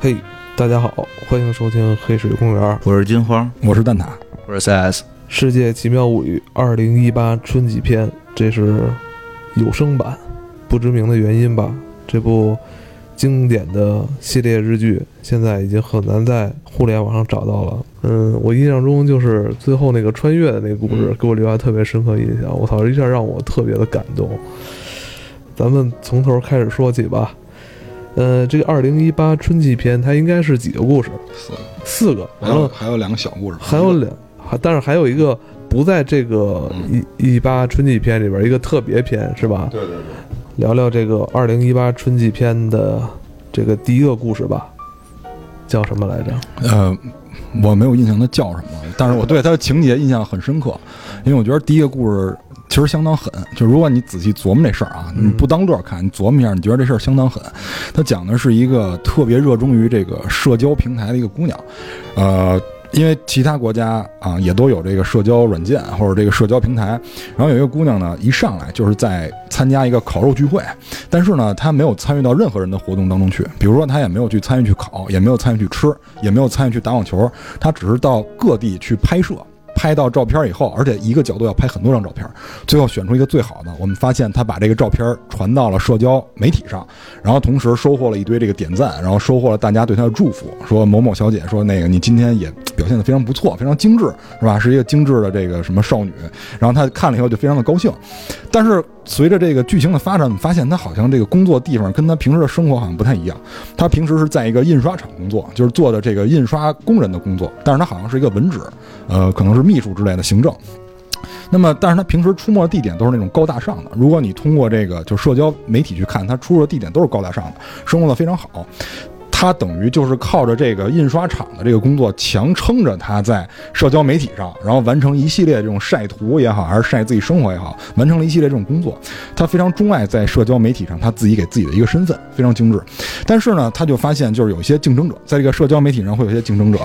嘿，大家好，欢迎收听《黑水公园》，我是金花，我是蛋挞，我是 CS，《世界奇妙物语》二零一八春季篇，这是有声版。不知名的原因吧，这部经典的系列日剧现在已经很难在互联网上找到了。嗯，我印象中就是最后那个穿越的那个故事，给我留下特别深刻印象。我操，一下让我特别的感动。咱们从头开始说起吧。呃，这个二零一八春季篇，它应该是几个故事？四个，四个。完了，还有两个小故事，还有两，还但是还有一个不在这个一一八春季篇里边，一个特别篇，是吧？对对对。聊聊这个二零一八春季篇的这个第一个故事吧，叫什么来着？呃，我没有印象它叫什么，但是我对它的情节印象很深刻，因为我觉得第一个故事。其实相当狠，就如果你仔细琢磨这事儿啊，你不当乐看，你琢磨一下，你觉得这事儿相当狠。他讲的是一个特别热衷于这个社交平台的一个姑娘，呃，因为其他国家啊也都有这个社交软件或者这个社交平台，然后有一个姑娘呢，一上来就是在参加一个烤肉聚会，但是呢，她没有参与到任何人的活动当中去，比如说她也没有去参与去烤，也没有参与去吃，也没有参与去打网球，她只是到各地去拍摄。拍到照片以后，而且一个角度要拍很多张照片，最后选出一个最好的。我们发现他把这个照片传到了社交媒体上，然后同时收获了一堆这个点赞，然后收获了大家对他的祝福，说某某小姐说那个你今天也表现得非常不错，非常精致，是吧？是一个精致的这个什么少女。然后他看了以后就非常的高兴，但是。随着这个剧情的发展，我们发现他好像这个工作地方跟他平时的生活好像不太一样。他平时是在一个印刷厂工作，就是做的这个印刷工人的工作，但是他好像是一个文职，呃，可能是秘书之类的行政。那么，但是他平时出没的地点都是那种高大上的。如果你通过这个就社交媒体去看，他出入的地点都是高大上的，生活的非常好。他等于就是靠着这个印刷厂的这个工作强撑着他在社交媒体上，然后完成一系列这种晒图也好，还是晒自己生活也好，完成了一系列这种工作。他非常钟爱在社交媒体上他自己给自己的一个身份，非常精致。但是呢，他就发现就是有一些竞争者在这个社交媒体上会有一些竞争者，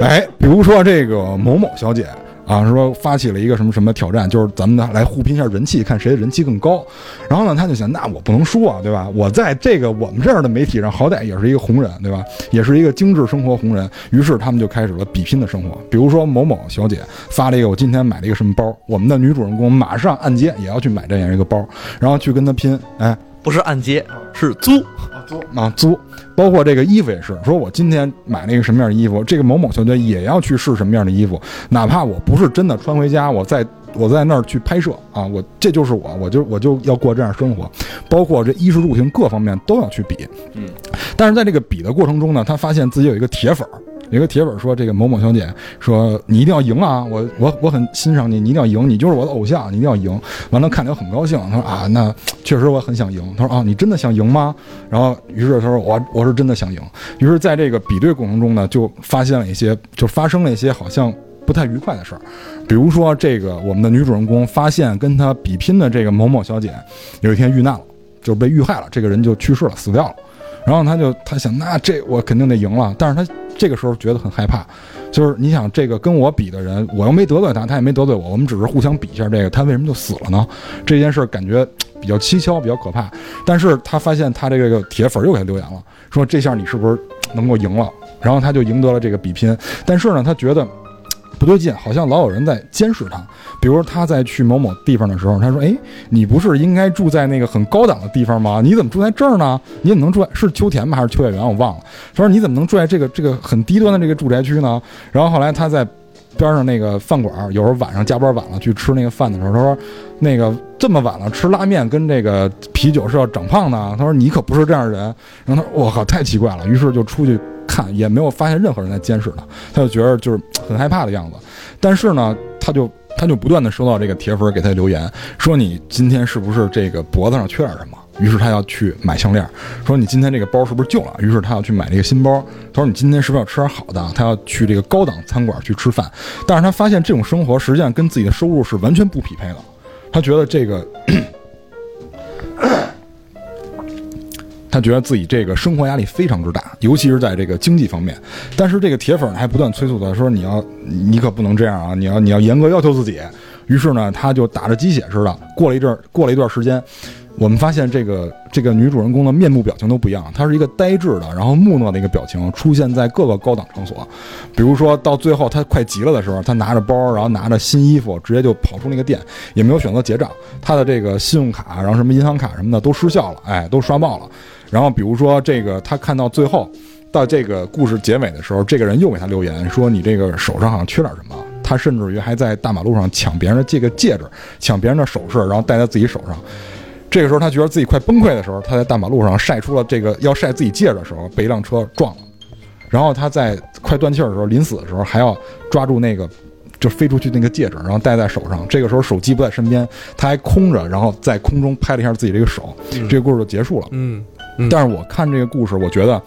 哎，比如说这个某某小姐。啊，说发起了一个什么什么挑战，就是咱们呢来互拼一下人气，看谁的人气更高。然后呢，他就想，那我不能输啊，对吧？我在这个我们这儿的媒体上，好歹也是一个红人，对吧？也是一个精致生活红人。于是他们就开始了比拼的生活。比如说某某小姐发了一个，我今天买了一个什么包，我们的女主人公马上按揭也要去买这样一个包，然后去跟他拼。哎，不是按揭，是租。租啊租，包括这个衣服也是。说我今天买了一个什么样的衣服，这个某某小姐也要去试什么样的衣服，哪怕我不是真的穿回家，我在我在那儿去拍摄啊，我这就是我，我就我就要过这样生活。包括这衣食住行各方面都要去比。嗯，但是在这个比的过程中呢，他发现自己有一个铁粉儿。有个铁粉说：“这个某某小姐说你一定要赢啊！我我我很欣赏你，你一定要赢，你就是我的偶像，你一定要赢。”完了，看着很高兴。他说：“啊，那确实我很想赢。”他说：“啊，你真的想赢吗？”然后，于是他说：“我我是真的想赢。”于是，在这个比对过程中呢，就发现了一些，就发生了一些好像不太愉快的事儿。比如说，这个我们的女主人公发现跟她比拼的这个某某小姐有一天遇难了，就被遇害了，这个人就去世了，死掉了。然后他就他想，那这我肯定得赢了。但是他这个时候觉得很害怕，就是你想这个跟我比的人，我又没得罪他，他也没得罪我，我们只是互相比一下这个，他为什么就死了呢？这件事感觉比较蹊跷，比较可怕。但是他发现他这个铁粉又给他留言了，说这下你是不是能够赢了？然后他就赢得了这个比拼。但是呢，他觉得。不对劲，好像老有人在监视他。比如他在去某某地方的时候，他说：“哎，你不是应该住在那个很高档的地方吗？你怎么住在这儿呢？你怎么能住在是秋田吗？还是秋叶原？我忘了。”他说：“你怎么能住在这个这个很低端的这个住宅区呢？”然后后来他在边上那个饭馆，有时候晚上加班晚了去吃那个饭的时候，他说：“那个这么晚了吃拉面跟这个啤酒是要长胖的。”他说：“你可不是这样的人。”然后他说：“我靠，太奇怪了。”于是就出去。看也没有发现任何人在监视他，他就觉得就是很害怕的样子。但是呢，他就 他就不断的收到这个铁粉给他留言，说你今天是不是这个脖子上缺点什么？于是他要去买项链。说你今天这个包是不是旧了？于是他要去买这个新包。他说你今天是不是要吃点好的？他要去这个高档餐馆去吃饭。但是他发现这种生活实际上跟自己的收入是完全不匹配的。他觉得这个。他觉得自己这个生活压力非常之大，尤其是在这个经济方面。但是这个铁粉还不断催促他说：“你要，你可不能这样啊！你要，你要严格要求自己。”于是呢，他就打着鸡血似的，过了一阵，过了一段时间，我们发现这个这个女主人公的面部表情都不一样，她是一个呆滞的，然后木讷的一个表情，出现在各个高档场所，比如说到最后她快急了的时候，她拿着包，然后拿着新衣服，直接就跑出那个店，也没有选择结账，她的这个信用卡，然后什么银行卡什么的都失效了，哎，都刷爆了。然后比如说这个，她看到最后，到这个故事结尾的时候，这个人又给她留言说你这个手上好像缺点什么。她甚至于还在大马路上抢别人的这个戒指，抢别人的首饰，然后戴在自己手上。这个时候，他觉得自己快崩溃的时候，他在大马路上晒出了这个要晒自己戒指的时候，被一辆车撞了。然后他在快断气儿的时候，临死的时候还要抓住那个就飞出去那个戒指，然后戴在手上。这个时候手机不在身边，他还空着，然后在空中拍了一下自己这个手。这个故事就结束了。嗯，但是我看这个故事，我觉得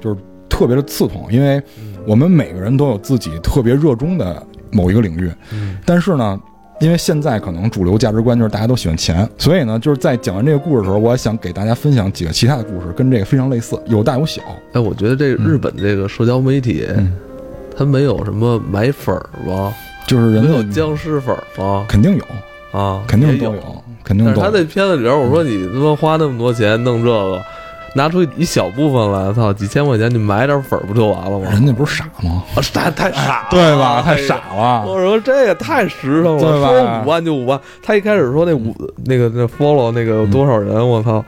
就是特别的刺痛，因为我们每个人都有自己特别热衷的某一个领域，但是呢。因为现在可能主流价值观就是大家都喜欢钱，所以呢，就是在讲完这个故事的时候，我也想给大家分享几个其他的故事，跟这个非常类似，有大有小。哎，我觉得这日本这个社交媒体，它没有什么买粉儿吗？就是人有僵尸粉吗？肯定有啊，肯定都有，肯定。但是他那片子里边，我说你他妈花那么多钱弄这个。拿出一小部分来，操，几千块钱你买点粉不就完了吗？人家不是傻吗？啊太太傻，对吧？太傻了。我说这也太实诚了，说五万就五万。他一开始说那五那个那 follow 那个多少人，我操。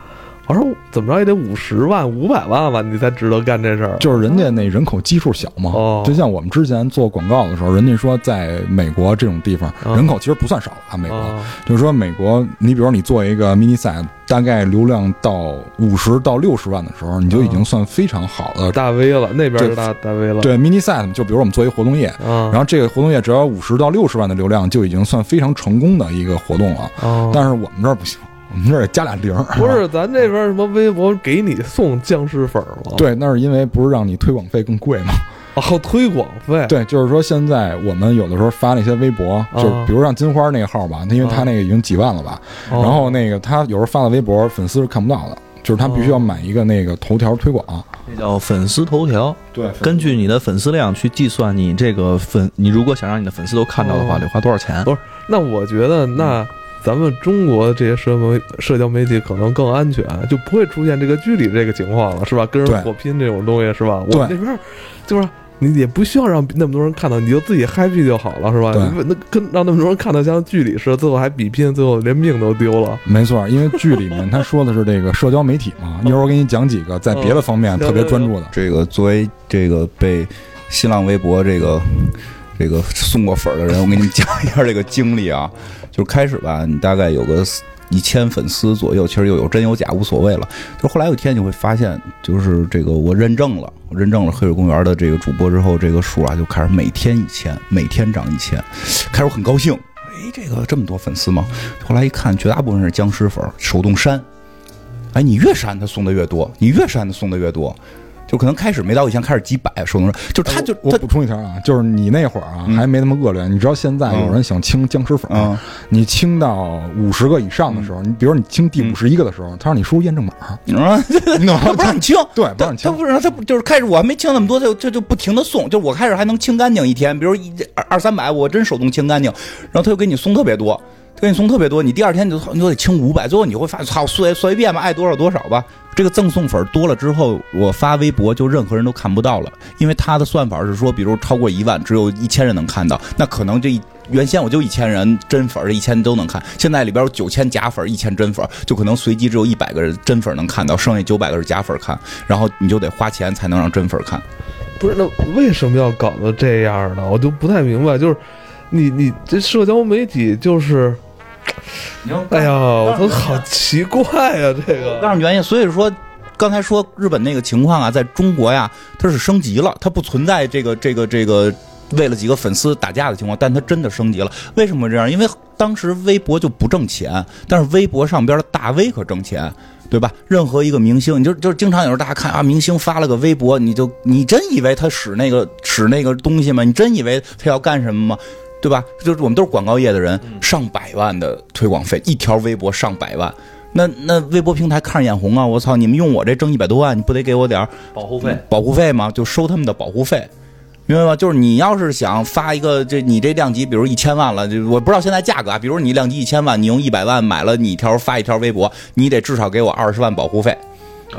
我说怎么着也得五十万、五百万吧，你才值得干这事儿。就是人家那人口基数小嘛，就像我们之前做广告的时候，人家说在美国这种地方人口其实不算少啊。美国就是说美国，你比如说你做一个 mini set，，大概流量到五十到六十万的时候，你就已经算非常好的大 V 了。那边是大大 V 了。对 mini set，，就比如我们做一活动页，然后这个活动页只要五十到六十万的流量，就已经算非常成功的一个活动了。但是我们这儿不行。我们这儿加俩零，不是咱这边什么微博给你送僵尸粉吗？对，那是因为不是让你推广费更贵吗？哦，推广费。对，就是说现在我们有的时候发那些微博，就比如让金花那个号吧，因为他那个已经几万了吧，然后那个他有时候发的微博粉丝是看不到的，就是他必须要买一个那个头条推广，那叫粉丝头条。对，根据你的粉丝量去计算你这个粉，你如果想让你的粉丝都看到的话，得花多少钱？不是，那我觉得那。咱们中国这些社媒社交媒体可能更安全，就不会出现这个剧里这个情况了，是吧？跟人火拼这种东西，是吧？我们那边就是你也不需要让那么多人看到，你就自己 happy 就好了，是吧？那跟让那么多人看到像剧里似的，最后还比拼，最后连命都丢了。没错，因为剧里面他说的是这个社交媒体嘛，一会儿我给你讲几个在别的方面特别专注的。这个作为这个被新浪微博这个这个送过粉的人，我给你们讲一下这个经历啊。就开始吧，你大概有个一千粉丝左右，其实又有真有假，无所谓了。就后来有一天你会发现，就是这个我认证了，我认证了黑水公园的这个主播之后，这个数啊就开始每天一千，每天涨一千。开始我很高兴，哎，这个这么多粉丝吗？后来一看，绝大部分是僵尸粉，手动删。哎，你越删他送的越多，你越删他送的越多。就可能开始没到以前开始几百，手动就他就我补充一条啊，就是你那会儿啊还没那么恶劣，你知道现在有人想清僵尸粉，你清到五十个以上的时候，你比如你清第五十一个的时候，他让你输入验证码，你不让你清，对，不让你清，他不让他就是开始我还没清那么多，他就他就不停的送，就我开始还能清干净一天，比如一二二三百，我真手动清干净，然后他就给你送特别多。给你送特别多，你第二天你就你都得清五百，最后你会发现，操，随随便吧，爱多少多少吧。这个赠送粉多了之后，我发微博就任何人都看不到了，因为他的算法是说，比如超过一万，只有一千人能看到。那可能这一原先我就一千人真粉，这一千都能看。现在里边有九千假粉，一千真粉，就可能随机只有一百个人真粉能看到，剩下九百个是假粉看。然后你就得花钱才能让真粉看。不是，那为什么要搞得这样呢？我就不太明白。就是你你这社交媒体就是。哎呀，我都好奇怪呀！这个，但是原因，所以说，刚才说日本那个情况啊，在中国呀，它是升级了，它不存在这个这个这个为了几个粉丝打架的情况，但它真的升级了。为什么这样？因为当时微博就不挣钱，但是微博上边的大 V 可挣钱，对吧？任何一个明星，你就就是经常有时候大家看啊，明星发了个微博，你就你真以为他使那个使那个东西吗？你真以为他要干什么吗？对吧？就是我们都是广告业的人，上百万的推广费，一条微博上百万，那那微博平台看着眼红啊！我操，你们用我这挣一百多万，你不得给我点保护费？保护费吗？就收他们的保护费。明白吗？就是你要是想发一个这你这量级，比如一千万了，就我不知道现在价格啊，比如你量级一千万，你用一百万买了你一条发一条微博，你得至少给我二十万保护费，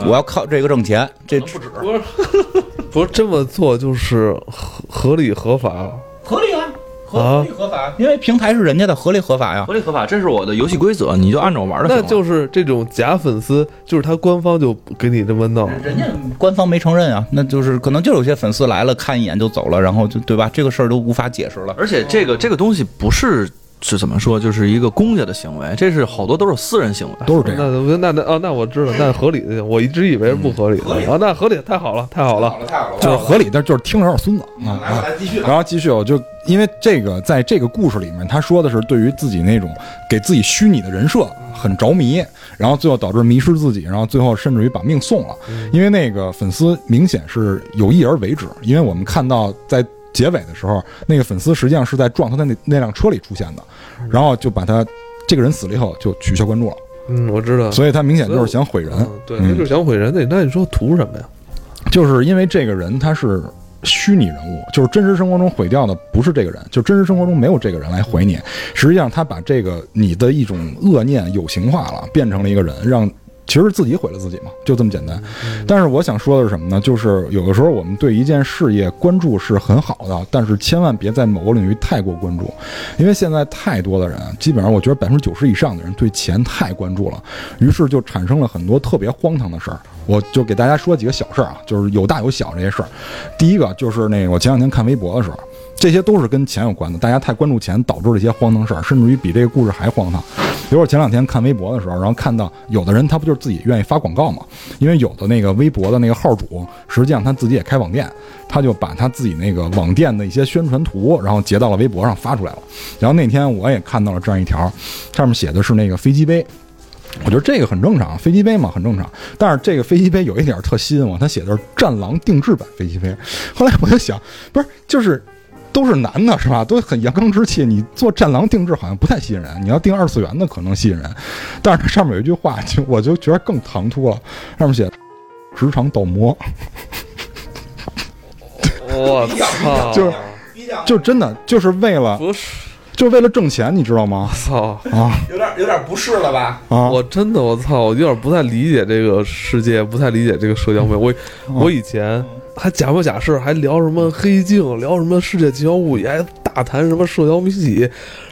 我要靠这个挣钱，这不止，不是 不是这么做就是合合理合法，合理啊，合理合法，因为平台是人家的，合理合法呀。合理合法，这是我的游戏规则，你就按照我玩的。那就是这种假粉丝，就是他官方就给你这么弄，人家官方没承认啊，那就是可能就有些粉丝来了看一眼就走了，然后就对吧？这个事儿都无法解释了。而且这个这个东西不是是怎么说，就是一个公家的行为，这是好多都是私人行为。都是这样。那那那哦，那我知道，那合理的，我一直以为是不合理的啊，那合理，太好了，太好了，太好了就是合理，但就是听着有点孙子啊。啊来继续然后继续，我就因为这个，在这个故事里面，他说的是对于自己那种给自己虚拟的人设很着迷，然后最后导致迷失自己，然后最后甚至于把命送了。因为那个粉丝明显是有意而为之，因为我们看到在结尾的时候，那个粉丝实际上是在撞他的那那辆车里出现的，然后就把他这个人死了以后就取消关注了，嗯，我知道，所以他明显就是想毁人。嗯对，嗯他就是想毁人，那那你说图什么呀？就是因为这个人他是虚拟人物，就是真实生活中毁掉的不是这个人，就真实生活中没有这个人来毁你。实际上，他把这个你的一种恶念有形化了，变成了一个人，让其实自己毁了自己嘛，就这么简单。但是我想说的是什么呢？就是有的时候我们对一件事业关注是很好的，但是千万别在某个领域太过关注，因为现在太多的人，基本上我觉得百分之九十以上的人对钱太关注了，于是就产生了很多特别荒唐的事儿。我就给大家说几个小事儿啊，就是有大有小这些事儿。第一个就是那个我前两天看微博的时候，这些都是跟钱有关的，大家太关注钱导致了一些荒唐事儿，甚至于比这个故事还荒唐。比如我前两天看微博的时候，然后看到有的人他不就是自己愿意发广告嘛？因为有的那个微博的那个号主，实际上他自己也开网店，他就把他自己那个网店的一些宣传图，然后截到了微博上发出来了。然后那天我也看到了这样一条，上面写的是那个飞机杯。我觉得这个很正常，飞机杯嘛很正常。但是这个飞机杯有一点特吸引我，它写的是“战狼定制版飞机杯”。后来我就想，不是就是都是男的是吧？都很阳刚之气，你做战狼定制好像不太吸引人。你要定二次元的可能吸引人，但是它上面有一句话，就我就觉得更唐突了，上面写“职场倒模我操，就是就真的就是为了不是，就是为了挣钱，你知道吗？操。啊有点有点不适了吧？啊！我真的我操，我有点不太理解这个世界，不太理解这个社交媒体。我我以前还假模假式，还聊什么黑镜，聊什么世界奇妙物语，还大谈什么社交媒体。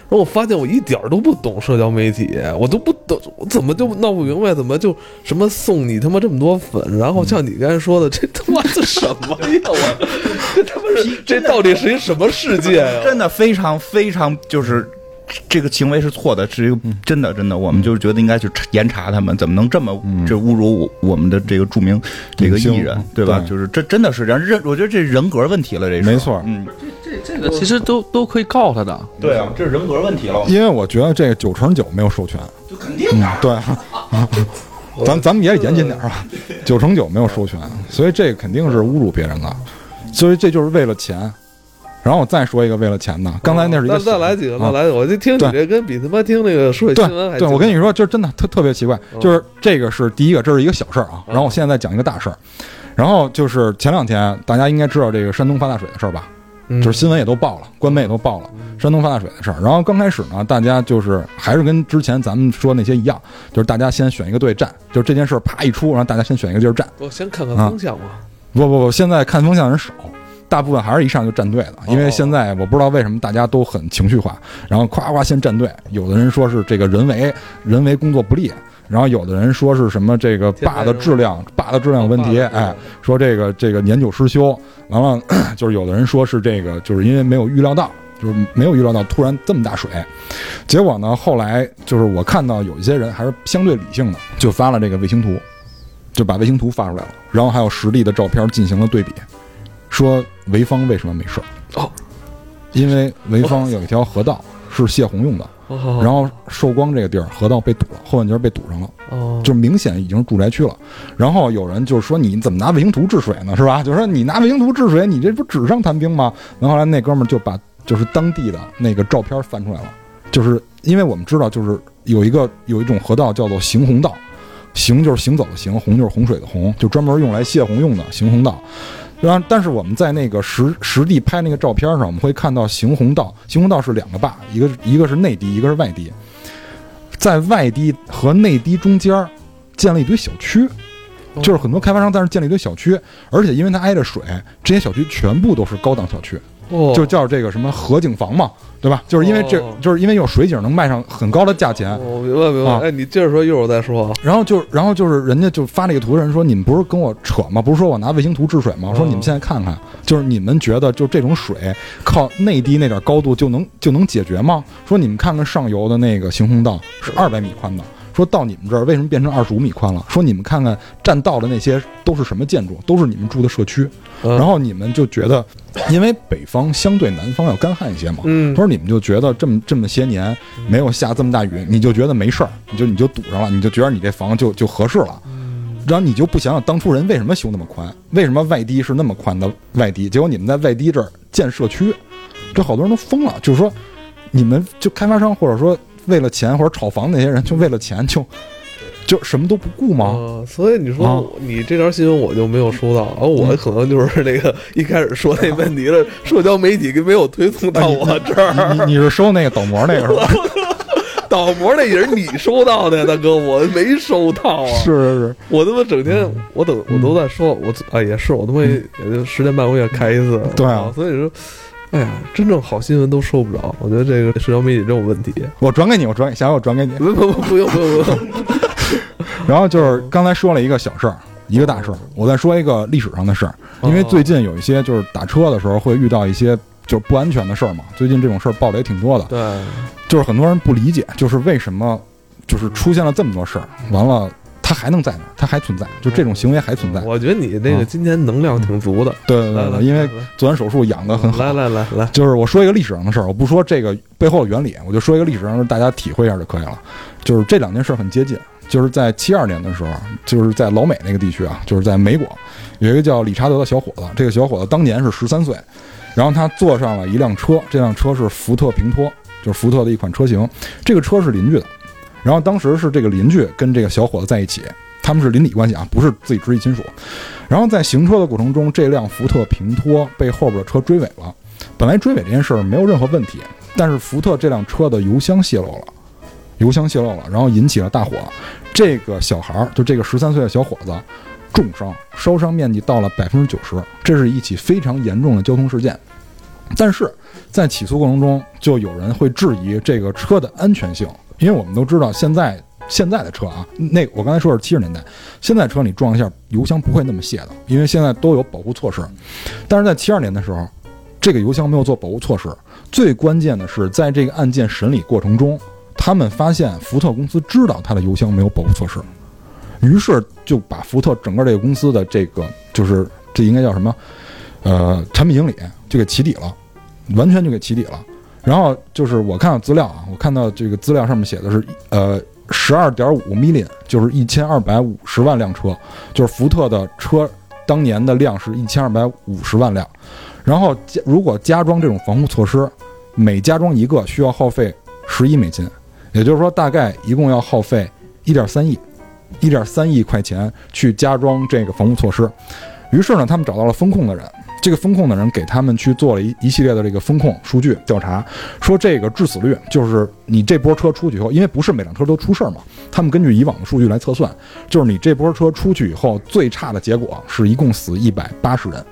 然后我发现我一点儿都不懂社交媒体，我都不懂，我怎么就闹不明白，怎么就什么送你他妈这么多粉，然后像你刚才说的，这他妈这什么呀？我这他妈是这到底是一什么世界呀？真的非常非常就是。这个行为是错的，是一个真的真的，我们就是觉得应该去严查他们，怎么能这么这侮辱我我们的这个著名这个艺人，对吧？就是这真的是人人，我觉得这人格问题了，这是没错。嗯，这这这个其实都都可以告他的。对啊，这是人格问题了，因为我觉得这个九成九没有授权，就肯定嗯，对，咱咱们也得严谨点儿啊，九成九没有授权，所以这个肯定是侮辱别人的，所以这就是为了钱。然后我再说一个为了钱的，刚才那是一个再再来几个，啊再来我就听你这跟比他妈听那个说对新闻还对，我跟你你说，就是真的特特别奇怪，嗯就是这个是第一个，这是一个小事儿啊。然后我现在再讲一个大事儿，然后就是前两天大家应该知道这个山东发大水的事儿吧？嗯就是新闻也都报了，官媒也都报了山东发大水的事儿。然后刚开始呢，大家就是还是跟之前咱们说那些一样，就是大家先选一个队站，就是这件事儿啪一出，然后大家先选一个地儿站。我先看看啊风向吧。不不不，现在看风向人少，大部分还是一上就站队的，因为现在我不知道为什么大家都很情绪化，然后夸夸先站队。有的人说是这个人为人为工作不力，然后有的人说是什么这个坝的质量坝的质量有问题，哎，说这个这个年久失修，完了 就是有的人说是这个就是因为没有预料到。就是没有预料到突然这么大水，结果呢，后来就是我看到有一些人还是相对理性的，就发了这个卫星图，就把卫星图发出来了，然后还有实地的照片进行了对比，说潍坊为什么没事儿？哦，因为潍坊有一条河道是泄洪用的，哦然后寿光这个地儿河道被堵了，后半截被堵上了，哦，就明显已经是住宅区了。然后有人就是说你怎么拿卫星图治水呢？是吧？就说你拿卫星图治水，你这不纸上谈兵吗？然后后来那哥们儿就把就是当地的那个照片翻出来了，就是因为我们知道，就是有一个有一种河道叫做行洪道，行就是行走的行，洪就是洪水的洪，就专门用来泄洪用的行洪道。然后，但是我们在那个实实地拍那个照片上，我们会看到行洪道，行洪道是两个坝，一个一个是内堤，一个是外堤，在外堤和内堤中间建了一堆小区，就是很多开发商在那建了一堆小区，而且因为它挨着水，这些小区全部都是高档小区，哦。就叫这个什么河景房嘛，对吧？就是因为这哦就是因为有水井能卖上很高的价钱，我，明白明白。啊哎，你接着说，一会儿我再说啊。然后就，然后就是人家就发那个图，人说你们不是跟我扯吗？不是说我拿卫星图治水吗？我说哦你们现在看看，就是你们觉得就这种水靠内堤那点高度就能就能解决吗？说你们看看上游的那个行洪道是二百米宽的，说到你们这儿为什么变成二十五米宽了？说你们看看占道的那些都是什么建筑？都是你们住的社区。嗯然后你们就觉得，因为北方相对南方要干旱一些嘛，嗯他说你们就觉得这么这么些年没有下这么大雨，你就觉得没事儿，你就你就堵上了，你就觉得你这房就就合适了，然后你就不想想当初人为什么修那么宽，为什么外堤是那么宽的外堤，结果你们在外堤这儿建社区，这好多人都疯了，就是说你们就开发商或者说为了钱或者炒房那些人就为了钱就就什么都不顾吗？啊，所以你说啊你这条新闻我就没有收到，而我嗯可能就是那个一开始说那问题的，社交媒体没有推送到我这儿。你你是收那个倒模那个是吧？倒模那也是你收到的呀，大哥，我没收到啊。是是是，我他妈整天我等我都在说，我啊也是，我他妈也就十天半个月开一次。对啊所以说，哎呀，真正好新闻都收不着。我觉得这个社交媒体真有问题。我转给你，我转给下回我转给你。不不不不用不用不用。然后就是刚才说了一个小事儿，一个大事儿，我再说一个历史上的事儿。因为最近有一些就是打车的时候会遇到一些就是不安全的事儿嘛，最近这种事儿报的也挺多的。对，就是很多人不理解，就是为什么就是出现了这么多事儿，完了它还能在那儿，它还存在，就这种行为还存在。我觉得你那个啊今天能量挺足的。对对对对，因为做完手术养的很好。来来来来，就是我说一个历史上的事儿，我不说这个背后的原理，我就说一个历史上的，大家体会一下就可以了。就是这两件事儿很接近，就是在七二年的时候，就是在老美那个地区啊，就是在美国，有一个叫理查德的小伙子，这个小伙子当年是十三岁，然后他坐上了一辆车，这辆车是福特平托，就是福特的一款车型，这个车是邻居的，然后当时是这个邻居跟这个小伙子在一起，他们是邻里关系啊，不是自己直系亲属。然后在行车的过程中，这辆福特平托被后边的车追尾了。本来追尾这件事儿没有任何问题，但是福特这辆车的油箱泄漏了，油箱泄漏了，然后引起了大火。这个小孩儿，就这个十三岁的小伙子，重伤，烧伤面积到了百分之九十，这是一起非常严重的交通事件。但是在起诉过程中，就有人会质疑这个车的安全性，因为我们都知道现在现在的车啊，那我刚才说是七十年代，现在车你撞一下油箱不会那么泄的，因为现在都有保护措施。但是在七二年的时候，这个油箱没有做保护措施。最关键的是，在这个案件审理过程中，他们发现福特公司知道它的油箱没有保护措施，于是就把福特整个这个公司的这个就是这应该叫什么？呃，产品经理就给起底了，完全就给起底了。然后就是我看到资料啊，我看到这个资料上面写的是呃十二点五 million，就是一千二百五十万辆车，就是福特的车当年的量是一千二百五十万辆。然后加如果加装这种防护措施，每加装一个需要耗费十亿美金，也就是说大概一共要耗费一点三亿，一点三亿块钱去加装这个防护措施。于是呢，他们找到了风控的人，这个风控的人给他们去做了一一系列的这个风控数据调查，说这个致死率就是你这波车出去以后，因为不是每辆车都出事儿嘛，他们根据以往的数据来测算，就是你这波车出去以后，最差的结果是一共死一百八十人，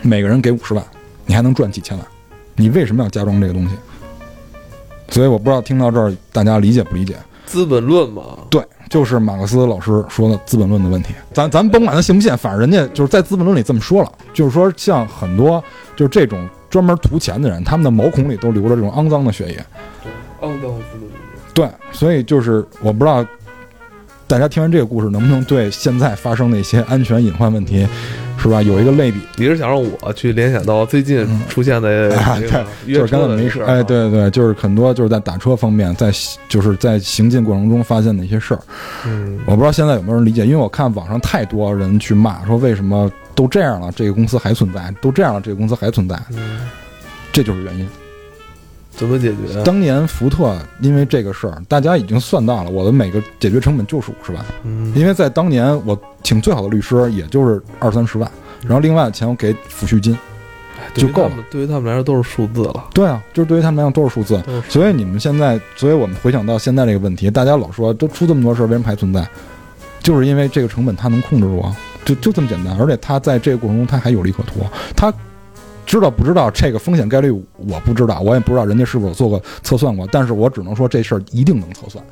每个人给五十万，你还能赚几千万，你为什么要加装这个东西？所以我不知道听到这儿大家理解不理解？资本论嘛，对，就是马克思老师说的《资本论》的问题。咱咱甭管他信不信，反正人家就是在《资本论》里这么说了，就是说像很多就是这种专门图钱的人，他们的毛孔里都流着这种肮脏的血液。肮脏资本论。对，所以就是我不知道大家听完这个故事能不能对现在发生的一些安全隐患问题，是吧，有一个类比。你是想让我去联想到最近出现的就是刚才没事儿啊哎，，对对对，就是很多就是在打车方面，在就是在行进过程中发现的一些事儿。嗯，我不知道现在有没有人理解，因为我看网上太多人去骂说为什么都这样了，这个公司还存在，都这样了，这个公司还存在，嗯这就是原因。怎么解决？当年福特因为这个事儿，大家已经算到了我的每个解决成本就是五十万，嗯因为在当年我请最好的律师也就是二三十万，然后另外的钱我给抚恤金。就够了对于他们来说都是数字了。对啊，就是对于他们来讲都是数字。所以你们现在，所以我们回想到现在这个问题，大家老说都出这么多事儿，为什么还存在？就是因为这个成本它能控制住啊，就就这么简单。而且它在这个过程中，它还有利可图，它知道不知道这个风险概率我不知道，我也不知道人家是否有做过测算过，但是我只能说这事儿一定能测算。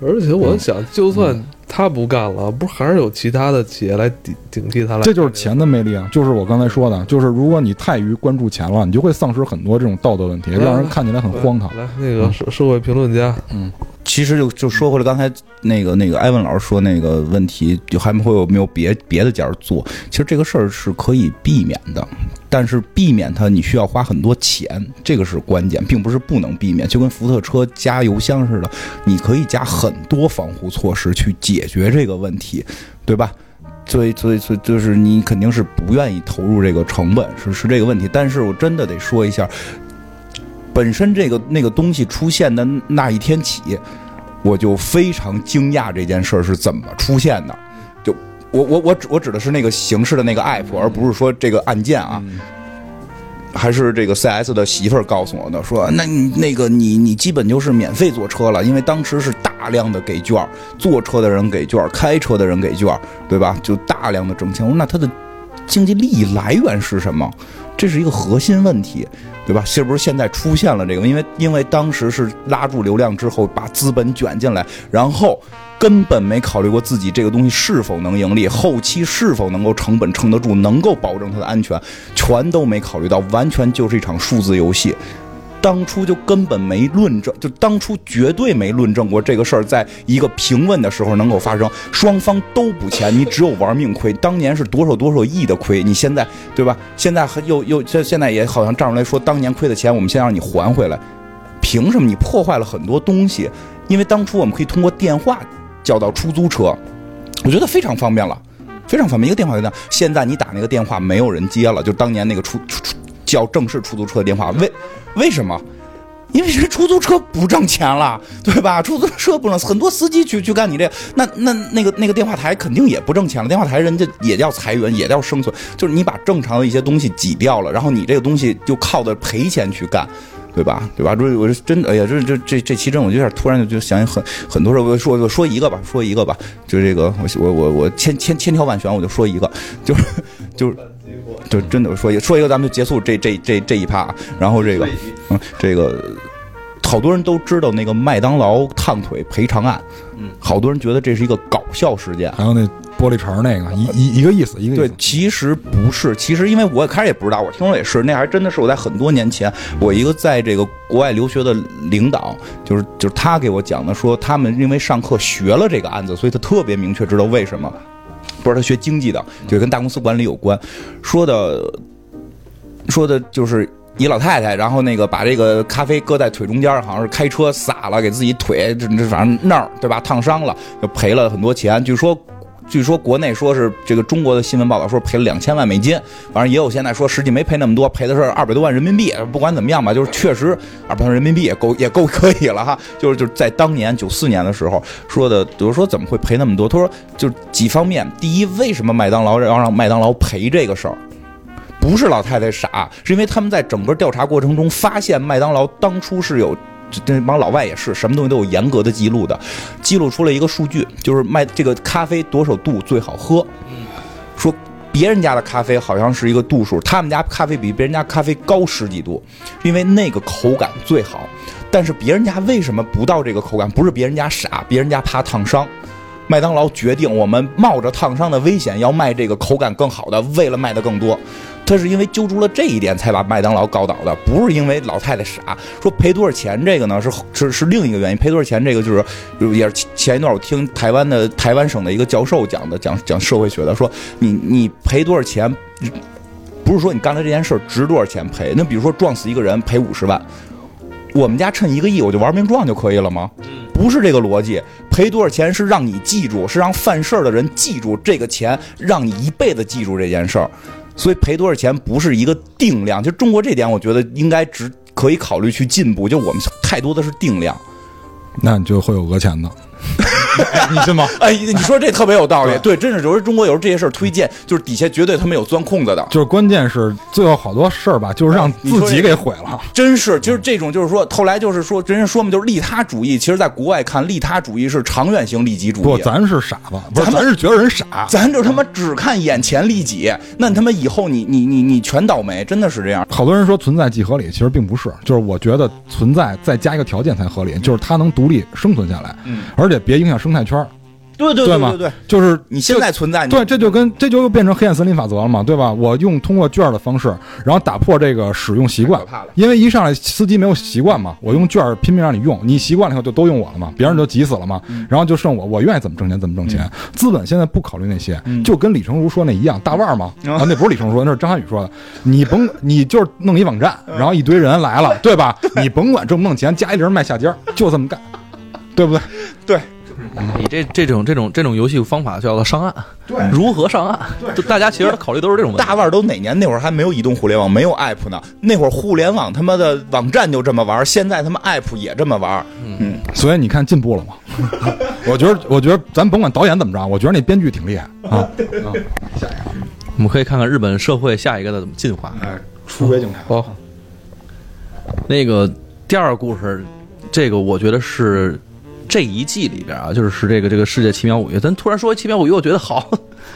而且我嗯想，就算他不干了，不是还是有其他的企业来顶顶替他来？这就是钱的魅力啊！就是我刚才说的，就是如果你太于关注钱了，你就会丧失很多这种道德问题，让人看起来很荒唐。来，那个社社会评论家，其实就就说回来，刚才那个那个艾文老师说那个问题，就还会有没有别别的家做？其实这个事儿是可以避免的，但是避免它你需要花很多钱，这个是关键，并不是不能避免。就跟福特车加油箱似的，你可以加很多防护措施去解决这个问题，对吧？所以，所以，所以就是你肯定是不愿意投入这个成本，是是这个问题。但是我真的得说一下，本身这个那个东西出现的那一天起，我就非常惊讶这件事儿是怎么出现的。就我我我指我指的是那个形式的那个 app，而不是说这个按键啊。还是这个 CS 的媳妇儿告诉我的，说那你那个你你基本就是免费坐车了，因为当时是大量的给券儿，坐车的人给券儿，开车的人给券儿，对吧？就大量的挣钱。我说那他的经济利益来源是什么？这是一个核心问题，对吧？是不是现在出现了这个？因为因为当时是拉住流量之后，把资本卷进来，然后根本没考虑过自己这个东西是否能盈利，后期是否能够成本撑得住，能够保证它的安全，全都没考虑到，完全就是一场数字游戏。当初就根本没论证，就当初绝对没论证过这个事儿，在一个平稳的时候能够发生，双方都不钱，你只有玩命亏。当年是多少多少亿的亏，你现在对吧？现在又又现现在也好像站出来说，当年亏的钱，我们先让你还回来，凭什么？你破坏了很多东西，因为当初我们可以通过电话叫到出租车，我觉得非常方便了。非常方便，一个电话就这样。现在你打那个电话，没有人接了，就当年那个出出出叫正式出租车的电话，为为什么？因为这出租车不挣钱了，对吧？出租车不挣，很多司机去去干你这，那那那个那个电话台肯定也不挣钱了。电话台人家也要裁员，也要生存，就是你把正常的一些东西挤掉了，然后你这个东西就靠的赔钱去干。对吧？对吧？这我是真的，哎呀，这这这这期真，我就有点突然就就想很很多事。我说说一个吧，说一个吧，就这个，我我我我千千千挑万选，我就说一个，就是就是就真的我说一个，说一个，咱们就结束这这这这一趴啊。然后这个，嗯，这个好多人都知道那个麦当劳烫腿赔偿案，嗯，好多人觉得这是一个搞笑事件。还有那玻璃碴那个一一一个意思，一个意对，。其实不是，其实因为我开始也不知道，我听说也是，那还真的是我在很多年前，我一个在这个国外留学的领导，就是就是他给我讲的，说他们因为上课学了这个案子，所以他特别明确知道为什么。不是他学经济的，就跟大公司管理有关，说的说的就是一老太太，然后那个把这个咖啡搁在腿中间，好像是开车洒了，给自己腿这这反正那儿对吧，烫伤了，就赔了很多钱。据说，据说国内说是这个中国的新闻报道说赔了两千万美金，反正也有现在说实际没赔那么多，赔的是二百多万人民币。不管怎么样吧，就是确实二百万人民币也够也够可以了哈。就是就是在当年九四年的时候说的，比如说怎么会赔那么多？他说就是几方面，第一，为什么麦当劳要让麦当劳赔这个事儿？不是老太太傻，是因为他们在整个调查过程中发现麦当劳当初是有。这这帮老外也是，什么东西都有严格的记录的，记录出了一个数据，就是卖这个咖啡多少度最好喝。说别人家的咖啡好像是一个度数，他们家咖啡比别人家咖啡高十几度，因为那个口感最好。但是别人家为什么不到这个口感？不是别人家傻，别人家怕烫伤。麦当劳决定，我们冒着烫伤的危险要卖这个口感更好的，为了卖的更多。他是因为揪住了这一点才把麦当劳告倒的，不是因为老太太傻。说赔多少钱这个呢？是是是另一个原因。赔多少钱这个就是也是前一段我听台湾的台湾省的一个教授讲的，讲 讲社会学的，说你你赔多少钱，不是说你干了这件事值多少钱赔。那比如说撞死一个人赔五十万，我们家趁一个亿我就玩命撞就可以了吗？不是这个逻辑，赔多少钱是让你记住，是让犯事儿的人记住这个钱，让你一辈子记住这件事儿。所以赔多少钱不是一个定量，就中国这点，我觉得应该只可以考虑去进步。就我们太多的是定量，那你就会有讹钱的。哎你信吗？哎，你说这特别有道理，对对，真是有时候中国有时候这些事儿推荐，就是底下绝对他们有钻空子的，就是关键是最后好多事儿吧，就是让自己给毁了。真是，就是这种，就是说，后来就是说，人家说嘛，就是利他主义。其实，在国外看，利他主义是长远型利己主义。不，咱是傻子，不是，咱咱是觉得人傻。咱就他妈只看眼前利己，那他妈以后你你你你全倒霉，真的是这样。好多人说存在即合理，其实并不是。就是我觉得存在再加一个条件才合理，就是它能独立生存下来，嗯，而且别影响生态圈儿。对对对吗对对，就是你现在存在，对，这就跟这就又变成黑暗森林法则了嘛，对吧？我用通过券的方式，然后打破这个使用习惯因为一上来司机没有习惯嘛，我用券拼命让你用，你习惯了以后就都用我了嘛，别人就急死了嘛，然后就剩我，我愿意怎么挣钱怎么挣钱。资本现在不考虑那些，就跟李成儒说那一样，大腕儿嘛，啊，那不是李成儒说，那是张涵予说的。你甭，你就是弄一网站，然后一堆人来了，对吧？你甭管挣不挣钱，加一零卖下家，就这么干，对不对？对你这这种这种这种游戏方法叫做上岸，对如何上岸？就大家其实考虑都是这种问题。大腕儿都哪年？那会儿还没有移动互联网，没有 app 呢。那会儿互联网他妈的网站就这么玩儿，现在他妈 app 也这么玩儿。嗯，所以你看进步了吗？我觉得，我觉得咱甭管导演怎么着，我觉得那编剧挺厉害啊。下一个我们可以看看日本社会下一个的怎么进化。哎，出轨警察。好，那个第二个故事，这个我觉得是这一季里边啊，就是是这个这个世界奇妙物语。咱突然说奇妙物语，我觉得好。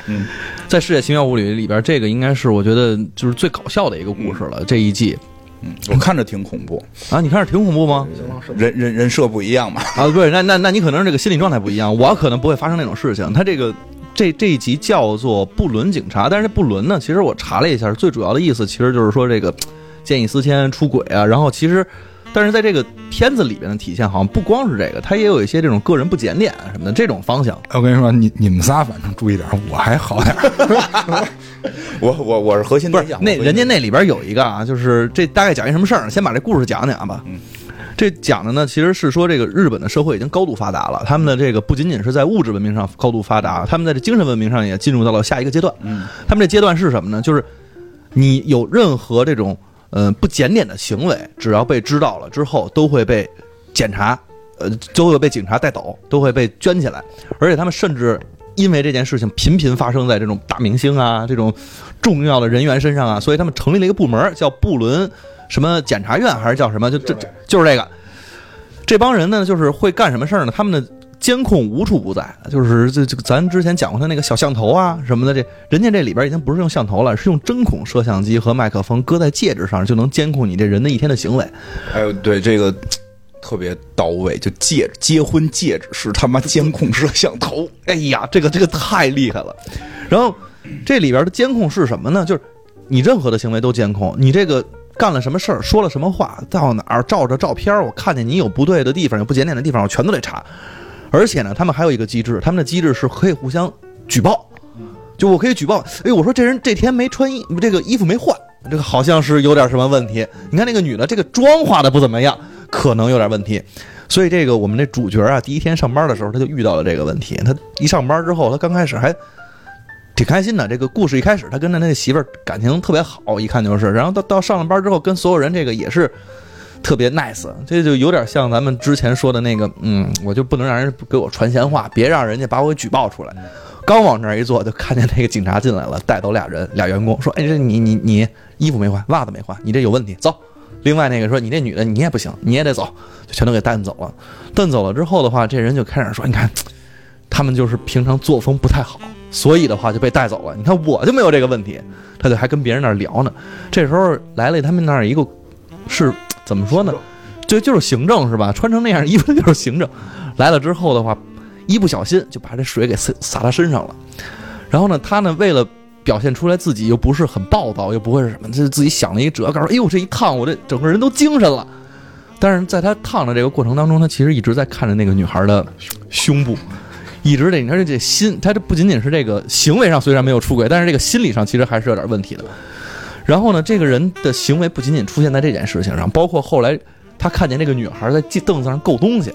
嗯，在世界奇妙物语里边，这个应该是我觉得就是最搞笑的一个故事了。这一季嗯我看着挺恐怖，啊，你看着挺恐怖吗？人人人设不一样嘛。啊，不是，那那那你可能是这个心理状态不一样，我可能不会发生那种事情。他这个这这一集叫做布伦警察，但是这布伦呢，其实我查了一下，最主要的意思其实就是说这个见异思迁、出轨啊。然后其实，但是在这个片子里边的体现，好像不光是这个，他也有一些这种个人不检点什么的这种方向。我跟你说，你你们仨反正注意点，我还好点。我我我是核心不是对象，那人家那那里边有一个啊，就是这大概讲一什么事儿？先把这故事讲讲吧。嗯，这讲的呢，其实是说这个日本的社会已经高度发达了，他们的这个不仅仅是在物质文明上高度发达，他们在这精神文明上也进入到了下一个阶段。嗯，他们这阶段是什么呢？就是你有任何这种呃不检点的行为，只要被知道了之后，都会被检查，呃，都会被警察带走，都会被圈起来，而且他们甚至。因为这件事情频频发生在这种大明星啊、这种重要的人员身上啊，所以他们成立了一个部门，叫布伦什么检察院还是叫什么？就这这就是这个。这帮人呢，就是会干什么事儿呢？他们的监控无处不在，就是这这个咱之前讲过他那个小像头啊什么的，这人家这里边已经不是用像头了，是用针孔摄像机和麦克风搁在戒指上，就能监控你这人的一天的行为。哎呦对这个特别到位，就戒指结婚戒指是他妈监控摄像头。哎呀，这个这个太厉害了。然后这里边的监控是什么呢？就是你任何的行为都监控，你这个干了什么事儿，说了什么话，到哪儿照着照片，我看见你有不对的地方，有不检点的地方，我全都得查。而且呢，他们还有一个机制，他们的机制是可以互相举报。就我可以举报，哎，我说这人这天没穿衣，这个衣服没换，这个好像是有点什么问题。你看那个女的，这个妆化的不怎么样，可能有点问题。所以这个我们这主角啊，第一天上班的时候他就遇到了这个问题。他一上班之后，他刚开始还挺开心的。这个故事一开始，他跟他那个媳妇儿感情特别好，一看就是。然后到到上了班之后，跟所有人这个也是特别 nice，这就有点像咱们之前说的那个，嗯，我就不能让人给我传闲话，别让人家把我给举报出来。刚往那儿一坐，就看见那个警察进来了，带走俩人，俩员工，说：“哎，这你你你衣服没换，袜子没换，你这有问题，走。”另外那个说：“你这女的你也不行，你也得走。”就全都给带走了。带走了之后的话，这人就开始说：“你看，他们就是平常作风不太好，所以的话就被带走了。你看我就没有这个问题。”他就还跟别人那儿聊呢。这时候来了他们那儿一个是怎么说呢？就就是行政是吧？穿成那样衣服就是行政。来了之后的话，一不小心就把这水给洒洒他身上了。然后呢，他呢为了表现出来自己又不是很暴躁，又不会是什么，就自己想了一辙，告诉哎呦这一烫我这整个人都精神了。但是在他烫的这个过程当中，他其实一直在看着那个女孩的胸部，一直这你看这这心，他这不仅仅是这个行为上虽然没有出轨，但是这个心理上其实还是有点问题的。然后呢，这个人的行为不仅仅出现在这件事情上，包括后来他看见那个女孩在凳子上够东西，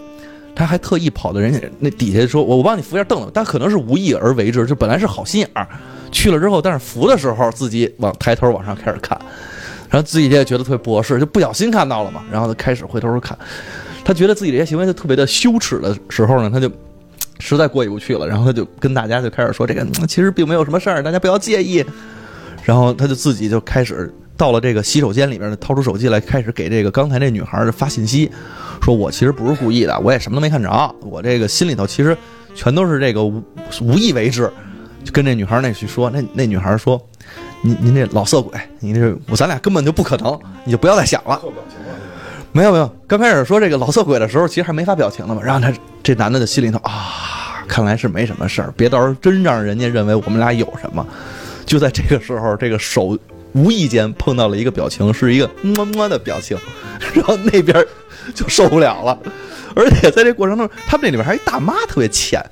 他还特意跑到人家那底下说：“我我帮你扶一下凳子。”但可能是无意而为之，就本来是好心眼儿，去了之后，但是扶的时候自己往抬头往上开始看，然后自己也觉得特别不合适，就不小心看到了嘛，然后他开始回头看，他觉得自己这些行为就特别的羞耻的时候呢，他就实在过意不去了，然后他就跟大家就开始说这个其实并没有什么事儿，大家不要介意。然后他就自己就开始到了这个洗手间里边，掏出手机来，开始给这个刚才那女孩发信息，说我其实不是故意的，我也什么都没看着，我这个心里头其实全都是这个无无意为之。就跟这女孩那去说，那那女孩说：“您您这老色鬼，你这咱俩根本就不可能，你就不要再想了。”没有没有，刚开始说这个老色鬼的时候，其实还没发表情呢嘛。然后他这男的的心里头啊，看来是没什么事儿，别到时候真让人家认为我们俩有什么。就在这个时候，这个手无意间碰到了一个表情，是一个么么的表情，然后那边就受不了了。而且在这过程中，他们这里边还有一大妈特别欠，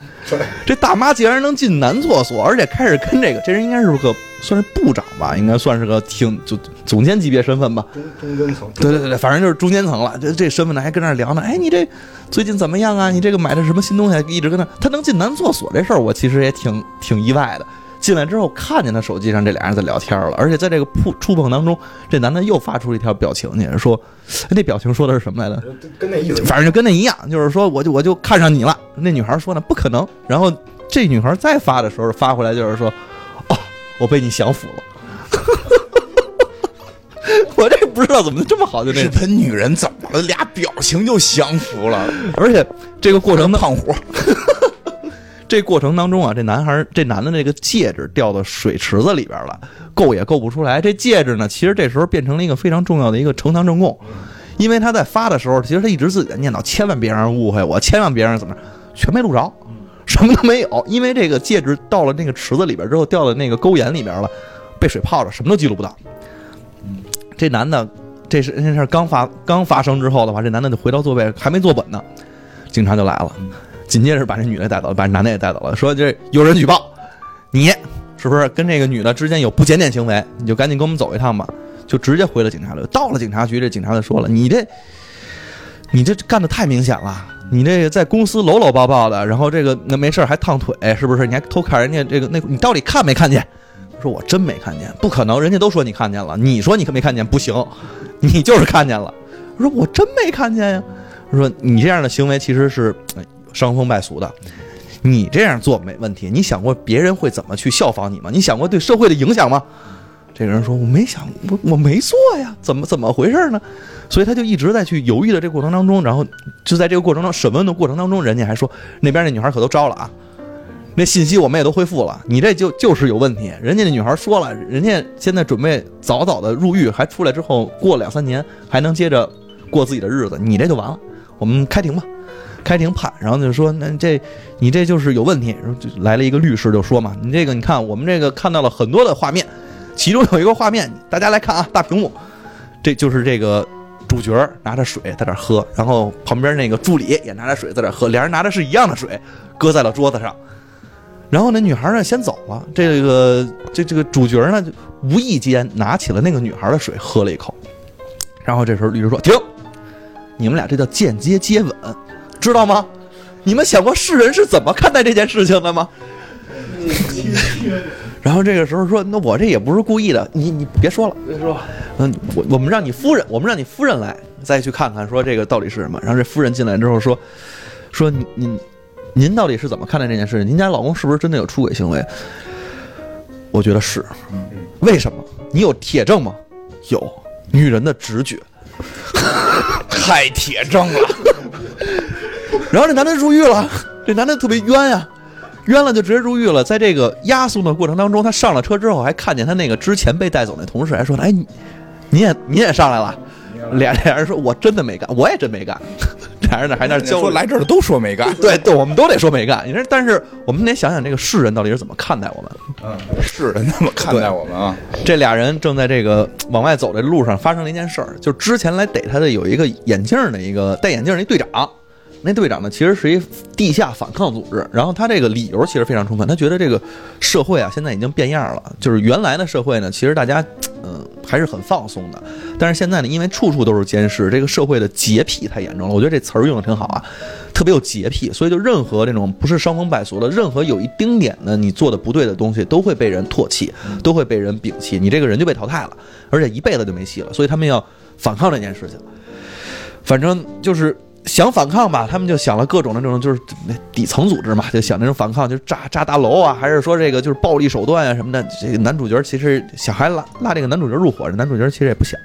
这大妈竟然能进男厕所，而且开始跟这个这人应该是个算是部长吧，应该算是个挺就总监级别身份吧，中中间层，对对对对，反正就是中间层了。这这身份呢，还跟那聊呢。哎，你这最近怎么样啊？你这个买的什么新东西？一直跟那，他能进男厕所这事儿，我其实也挺挺意外的。进来之后，看见他手机上这俩人在聊天了，而且在这个触触碰当中，这男的又发出了一条表情去，说哎那表情说的是什么来着？跟那意思反正就跟那一样，就是说我就我就看上你了。那女孩说呢，不可能。然后这女孩再发的时候发回来就是说，哦，我被你降服了。我这不知道怎么这么好，就那日本女人怎么了？俩表情就降服了，而且这个过程当胖虎，这过程当中啊，这男孩这男的那个戒指掉到水池子里边了，够也够不出来。这戒指呢，其实这时候变成了一个非常重要的一个呈堂证供，因为他在发的时候，其实他一直自己在念叨，千万别让人误会我，千万别让人怎么着，全没录着，什么都没有。因为这个戒指到了那个池子里边之后，掉到那个沟眼里边了，被水泡着，什么都记录不到。这男的，这是这事儿刚发刚发生之后的话，这男的就回到座位，还没坐稳呢，警察就来了。紧接着把这女的带走了，把男的也带走了，说这有人举报，你是不是跟这个女的之间有不检点行为？你就赶紧跟我们走一趟吧，就直接回了警察局。到了警察局，这警察就说了，你这你这干的太明显了，你这个在公司搂搂抱抱的，然后这个那没事还烫腿，是不是？你还偷看人家这个那，你到底看没看见？说我真没看见，不可能，人家都说你看见了，你说你可没看见，不行，你就是看见了。我说我真没看见呀。他说你这样的行为其实是伤风败俗的，你这样做没问题。你想过别人会怎么去效仿你吗？你想过对社会的影响吗？这个人说我没想，我我没做呀，怎么怎么回事呢？所以他就一直在去犹豫的这个过程当中，然后就在这个过程中审问的过程当中，人家还说那边那女孩可都招了啊。那信息我们也都恢复了，你这就就是有问题。人家那女孩说了，人家现在准备早早的入狱，还出来之后过两三年还能接着过自己的日子，你这就完了。我们开庭吧，开庭判，然后就说那这你这就是有问题。就来了一个律师就说嘛，你这个你看我们这个看到了很多的画面，其中有一个画面，大家来看啊，大屏幕，这就是这个。主角拿着水在这喝，然后旁边那个助理也拿着水在这喝，两人拿的是一样的水，搁在了桌子上。然后那女孩呢先走了，这个这这个主角呢就无意间拿起了那个女孩的水喝了一口，然后这时候律师说：“停，你们俩这叫间接接吻，知道吗？你们想过世人是怎么看待这件事情的吗？”然后这个时候说：“那我这也不是故意的，你你别说了，别说，嗯，我我们让你夫人，我们让你夫人来再去看看，说这个到底是什么。”然后这夫人进来之后说：“说你你。”您到底是怎么看待这件事情？您家老公是不是真的有出轨行为？我觉得是。为什么？你有铁证吗？有，女人的直觉。太铁证了。然后这男的入狱了，这男的特别冤呀，冤了就直接入狱了。在这个押送的过程当中，他上了车之后，还看见他那个之前被带走那同事，还说：“哎，你你也你也上来了。”俩俩人说：“我真的没干，我也真没干。”俩人呢还那交说来这儿的都说没干，对对，我们都得说没干。你说，但是我们得想想这个世人到底是怎么看待我们。嗯，世人怎么看待我们啊？这俩人正在这个往外走的路上，发生了一件事儿，就之前来逮他的有一个眼镜的一个戴眼镜的一队长。那队长呢，其实是一地下反抗组织。然后他这个理由其实非常充分，他觉得这个社会啊，现在已经变样了。就是原来的社会呢，其实大家嗯还是很放松的。但是现在呢，因为处处都是监视，这个社会的洁癖太严重了。我觉得这词儿用的挺好啊，特别有洁癖。所以就任何这种不是伤风败俗的，任何有一丁点的你做的不对的东西，都会被人唾弃，都会被人摒弃，你这个人就被淘汰了，而且一辈子就没戏了。所以他们要反抗这件事情。反正就是。想反抗吧，他们就想了各种的这种就是底层组织嘛，就想那种反抗，就炸炸大楼啊，还是说这个就是暴力手段啊什么的。这个男主角其实想还拉拉这个男主角入伙，这男主角其实也不想。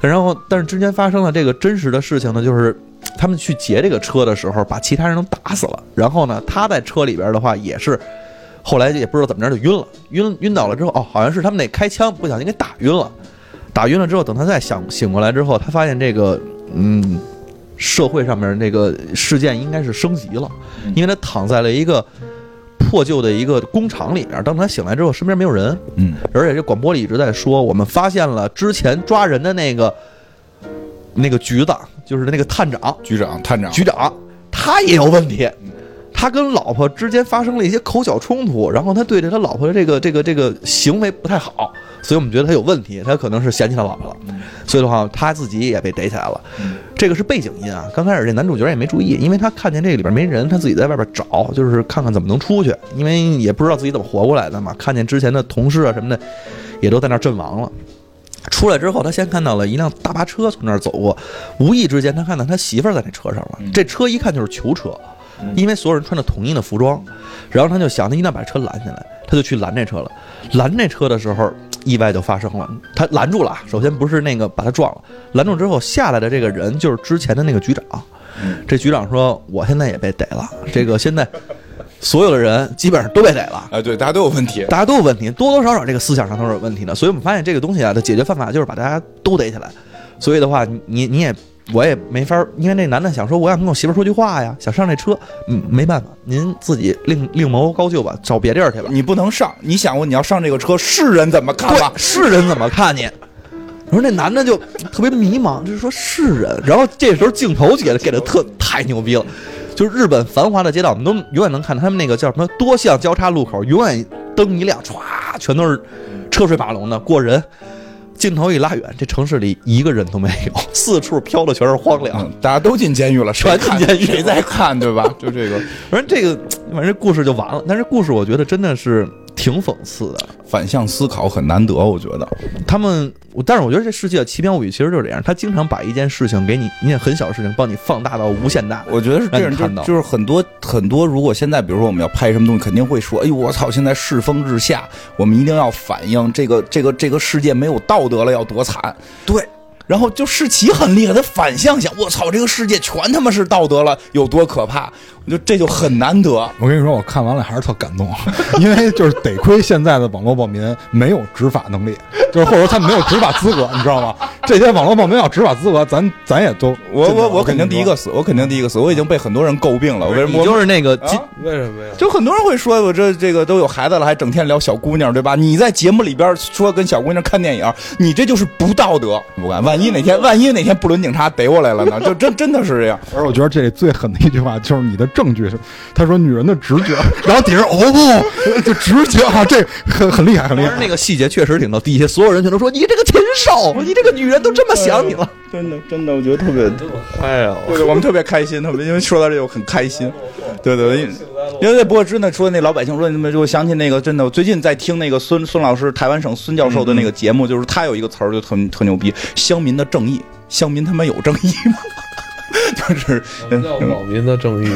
然后，但是之前发生了这个真实的事情呢，就是他们去劫这个车的时候，把其他人都打死了。然后呢，他在车里边的话也是，后来也不知道怎么着就晕了，晕晕倒了之后，哦，好像是他们那开枪不小心给打晕了，打晕了之后，等他再想醒过来之后，他发现这个嗯，社会上面那个事件应该是升级了，因为他躺在了一个破旧的一个工厂里面。当他醒来之后，身边没有人，嗯，而且这广播里一直在说，我们发现了之前抓人的那个那个局子，就是那个探长。局长、探长，局长，他也有问题。他跟老婆之间发生了一些口角冲突，然后他对着他老婆的这个这个这个行为不太好，所以我们觉得他有问题，他可能是嫌弃他老婆了。所以的话，他自己也被逮起来了。这个是背景音啊。刚开始这男主角也没注意，因为他看见这个里边没人，他自己在外边找，就是看看怎么能出去，因为也不知道自己怎么活过来的嘛。看见之前的同事啊什么的，也都在那儿阵亡了。出来之后，他先看到了一辆大巴车从那儿走过，无意之间他看到他媳妇儿在那车上了。这车一看就是囚车，因为所有人穿着统一的服装。然后他就想，他一定要把车拦下来，他就去拦这车了。拦这车的时候，意外就发生了，他拦住了。首先不是那个把他撞了，拦住之后下来的这个人就是之前的那个局长。这局长说：“我现在也被逮了，这个现在所有的人基本上都被逮了。”哎，对，大家都有问题。大家都有问题，多多少少这个思想上都是有问题的。所以我们发现这个东西啊，的解决办法就是把大家都逮起来。所以的话，你你你也我也没法儿，因为那男的想说我想跟我媳妇说句话呀，想上这车，嗯，没办法，您自己另另谋高就吧，找别地儿去吧。你不能上，你想过你要上这个车，世人怎么看吧？对，世人怎么看你？然后那男的就特别迷茫，就是说世人。然后这时候镜头给的给的特太牛逼了，就是日本繁华的街道，我们都永远能看到他们那个叫什么多项交叉路口，永远灯一亮，歘，全都是车水马龙的过人。镜头一拉远，这城市里一个人都没有，四处飘的全是荒凉。嗯，大家都进监狱了，全进监狱谁在看，对吧？就这个 反正这个，反正故事就完了。但是故事我觉得真的是挺讽刺的。反向思考很难得，我觉得。他们，但是我觉得这世界的奇篇物语其实就是这样，他经常把一件事情给你一件很小的事情帮你放大到无限大。我觉得是这样，看到就就是很多很多，如果现在比如说我们要拍什么东西，肯定会说，哎呦我操，现在世风日下，我们一定要反映这个这个这个世界没有道德了，要多惨。对。然后就世奇很厉害，他反向想，我操，这个世界全他妈是道德了，有多可怕？我就这就很难得。我跟你说，我看完了还是特感动，因为就是得亏现在的网络暴民没有执法能力，就是或者说他们没有执法资格，你知道吗？这些网络暴民要执法资格，咱咱也都我我我肯定第一个死，我肯定第一个死，我已经被很多人诟病了。我为什么我就是那个今、为什么呀？就很多人会说，我这这个都有孩子了，还整天聊小姑娘，对吧？你在节目里边说跟小姑娘看电影，你这就是不道德。我敢，万一哪天万一哪天布伦警察逮我来了呢？就真真的是这样。而我觉得这里最狠的一句话就是你的证据是，他说女人的直觉，然后底下哦不，就直觉啊，这很很厉害，很厉害。那个细节确实挺逗，底下所有人全都说你这个禽兽，你这个女人都这么想你了。真的真的，我觉得特别，哎呀，对对，我们特别开心，特别因为说到这个我很开心。对对，因为因为不过真的说那老百姓说，你们就想起那个真的，我最近在听那个孙孙老师台湾省孙教授的那个节目，就是他有一个词儿就特特牛逼，乡民的正义，乡民他妈有正义吗？就是网民的正义？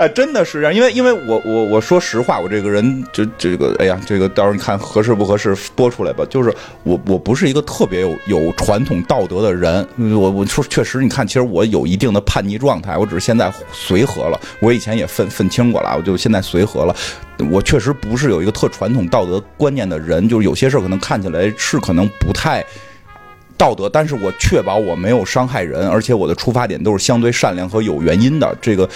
哎，真的是这样，因为因为我我我说实话，我这个人就这个，哎呀，这个到时候你看合适不合适播出来吧。就是我我不是一个特别有有传统道德的人，我我说确实，你看，其实我有一定的叛逆状态，我只是现在随和了。我以前也分分清过了，我就现在随和了。我确实不是有一个特传统道德观念的人，就是有些事儿可能看起来是可能不太。道德，但是我确保我没有伤害人，而且我的出发点都是相对善良和有原因的。这个，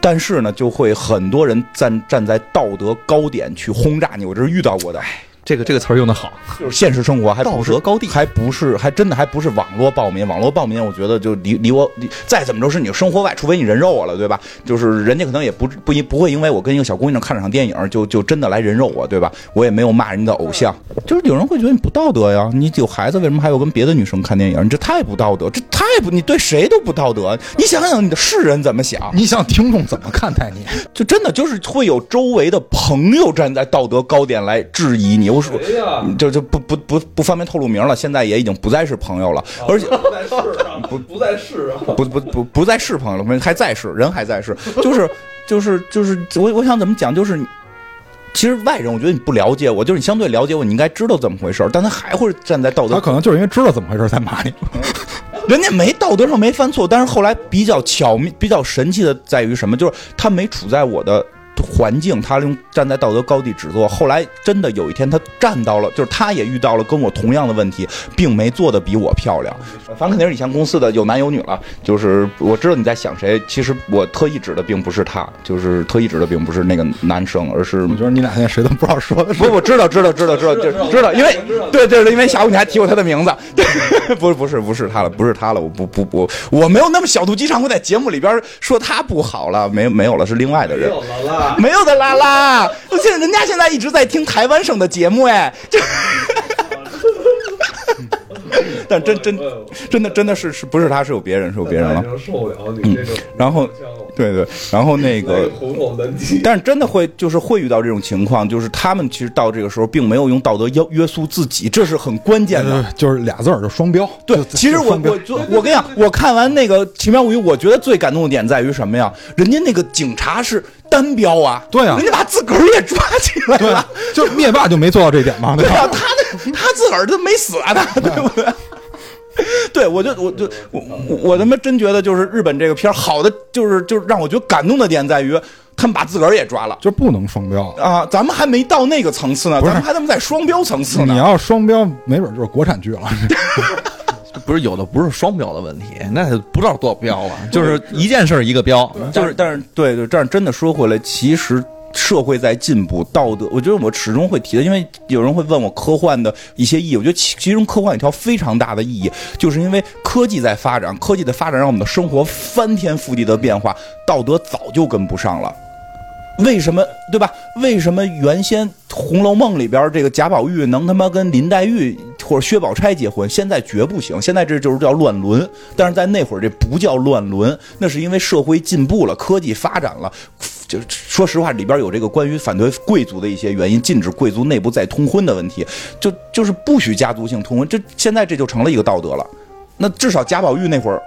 但是呢，就会很多人站站在道德高点去轰炸你，我这是遇到过的。这个这个词儿用的好，就是现实生活还道德高地还不是还真的还不是网络暴民。网络暴民，我觉得就离离我离再怎么着是你生活外，除非你人肉我了，对吧？就是人家可能也不不因不会因为我跟一个小姑娘看了场电影，就就真的来人肉我，对吧？我也没有骂人的偶像，就是有人会觉得你不道德呀。你有孩子，为什么还要跟别的女生看电影？你这太不道德，这太不你对谁都不道德。你想想你的世人怎么想？你想听众怎么看待你？就真的就是会有周围的朋友站在道德高点来质疑你。我不是，就就不不不不方便透露名了。现在也已经不再是朋友了，而且不在世上，不不在世上。不不不不再是朋友了，还在世，人还在世，就是就是就是我我想怎么讲，就是其实外人我觉得你不了解我，就是你相对了解我，你应该知道怎么回事，但他还会站在道德他可能就是因为知道怎么回事才骂你。人家没道德上没犯错，但是后来比较巧妙、比较神奇的在于什么？就是他没处在我的环境，他用站在道德高地指责。后来真的有一天，他站到了，就是他也遇到了跟我同样的问题，并没做的比我漂亮。反正肯定是以前公司的有男有女了。就是我知道你在想谁，其实我特意指的并不是他，就是特意指的并不是那个男生，而是我觉得你俩现在谁都不知道说的是不，我知道，知道，知道，知道，知道，知道，因为对对对，因为下午你还提过他的名字，不不是不是他了，不是他了，我不不不，我没有那么小肚鸡肠，我在节目里边说他不好了，没没有了，是另外的人，没有的啦啦，现在人家现在一直在听台湾省的节目，哎，就。但真真真的真的是是不是他是有别人是有别人了，受不了你这个。然后对对，然后那个。但是真的会就是会遇到这种情况，就是他们其实到这个时候并没有用道德约约束自己，这是很关键的。呃就是俩字儿，就双标。对，其实我我就我跟你讲，我看完那个《奇妙物语》，我觉得最感动的点在于什么呀？人家那个警察是单标啊，对啊人家把自个儿也抓起来了对啊，，就灭霸就没做到这点嘛，对吧？他那他自个儿都没死啊，他 对不对？对，我就我就我我我他妈真觉得就是日本这个片儿好的就是就是让我觉得感动的点在于他们把自个儿也抓了就不能双标。啊，咱们还没到那个层次呢，咱们还他妈在双标层次呢。你要双标，没准就是国产剧了。不是有的不是双标的问题，那不知道多少标了，就是一件事儿一个标，就是，但是对对，但是真的说回来，其实社会在进步，道德，我觉得我始终会提的，因为有人会问我科幻的一些意义，我觉得其其中科幻有一条非常大的意义，就是因为科技在发展，科技的发展让我们的生活翻天覆地的变化，道德早就跟不上了。为什么？对吧？为什么？原先《红楼梦》里边这个贾宝玉能他妈跟林黛玉或者薛宝钗结婚，现在绝不行。现在这就是叫乱伦，但是在那会儿这不叫乱伦，那是因为社会进步了，科技发展了。就说实话，里边有这个关于反对贵族的一些原因，禁止贵族内部再通婚的问题，就就是不许家族性通婚，这现在这就成了一个道德了。那至少贾宝玉那会儿。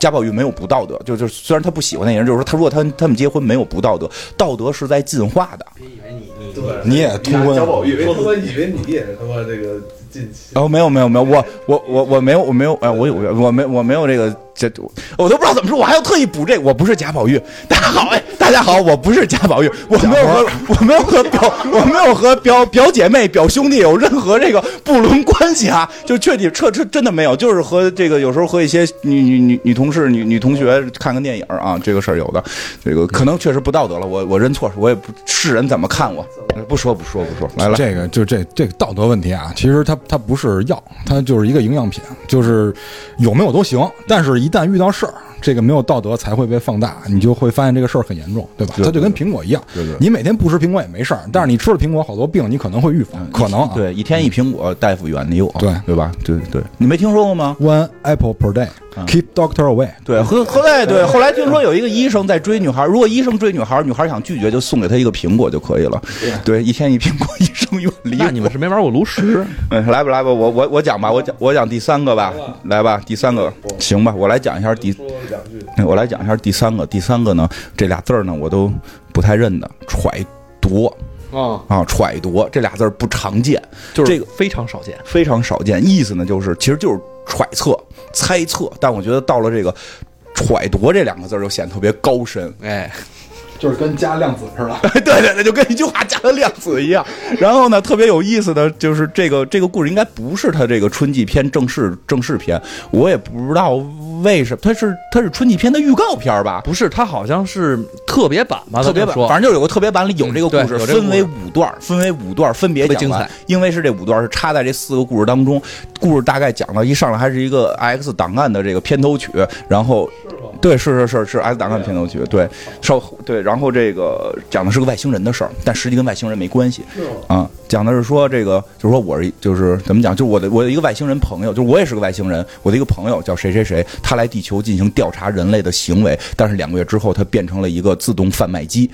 贾宝玉没有不道德，就就虽然他不喜欢那人，就是说他如果他他们结婚没有不道德，道德是在进化的。别以为，你也通婚贾宝玉，他妈以为你也是他妈这个近期。哦，没有没有没有，我我我我没有我没有哎，我有我没我没有这个这我都不知道怎么说，我还要特意补这个，我不是贾宝玉。大家好，哎，大家好，我不是贾宝玉，我没有和我没有和表我没有和表表姐妹表兄弟有任何这个不伦关系啊，就确底彻彻真的没有，就是和这个有时候和一些女女女女同事女女同学看看电影啊，这个事儿有的，这个可能确实不道德了，我我认错，我也不世人怎么看我，不说不说不说，来了。这个就这这个道德问题啊，其实它它不是药，它就是一个营养品，就是有没有都行，但是一旦遇到事儿，这个没有道德才会被放大，你就会发现这个事儿很严重，对吧？它就跟苹果一样对对，你每天不吃苹果也没事儿，但是你吃了苹果，好多病你可能会预防，可能啊。对，一天一苹果，大夫远离我，对对吧？对对，你没听说过吗？One apple per day, keep doctor away。对，后后来对，后来听说有一个医生在追女孩，如果医生追女孩，女孩想拒绝，就送给她一个苹果就可以了。对，一天一苹果，医生远离。那你们是没玩过炉石？嗯，来吧来吧，我我我讲吧，我讲我讲第三个吧，来吧，第三个行吧，我来讲一下第，说两句，我来讲一下第三个，第三个呢，这俩字儿呢我都不太认得，揣度啊，啊，揣度这俩字儿不常见，就是这个非常少见。非常少见，意思呢就是其实就是揣测、猜测，但我觉得到了这个揣度这两个字儿就显得特别高深，哎，就是跟加量子似的。对 对对，就跟一句话加了量子一样。然后呢，特别有意思的就是这个这个故事应该不是他这个春季篇正式正式篇，我也不知道为什么，它是它是春季篇的预告片吧？不是，它好像是特别版吧？特别版，反正就有个特别版里有这个故事，分为五段，分为五段，分别讲。因为是这五段是插在这四个故事当中，故事大概讲到一上来还是一个 X 档案的这个片头曲，然后？对，是是是是 X 档案片头曲，对，稍对，然后这个讲的是个外星人的事儿，但实际跟外星人没关系是？啊，讲的是说这个，就是说我是就是怎么讲，就是我的我的一个外星人朋友，就是我也是个外星人，我的一个朋友叫谁谁谁，他来地球进行调查人类的行为，但是两个月之后他变成了一个自动贩卖机，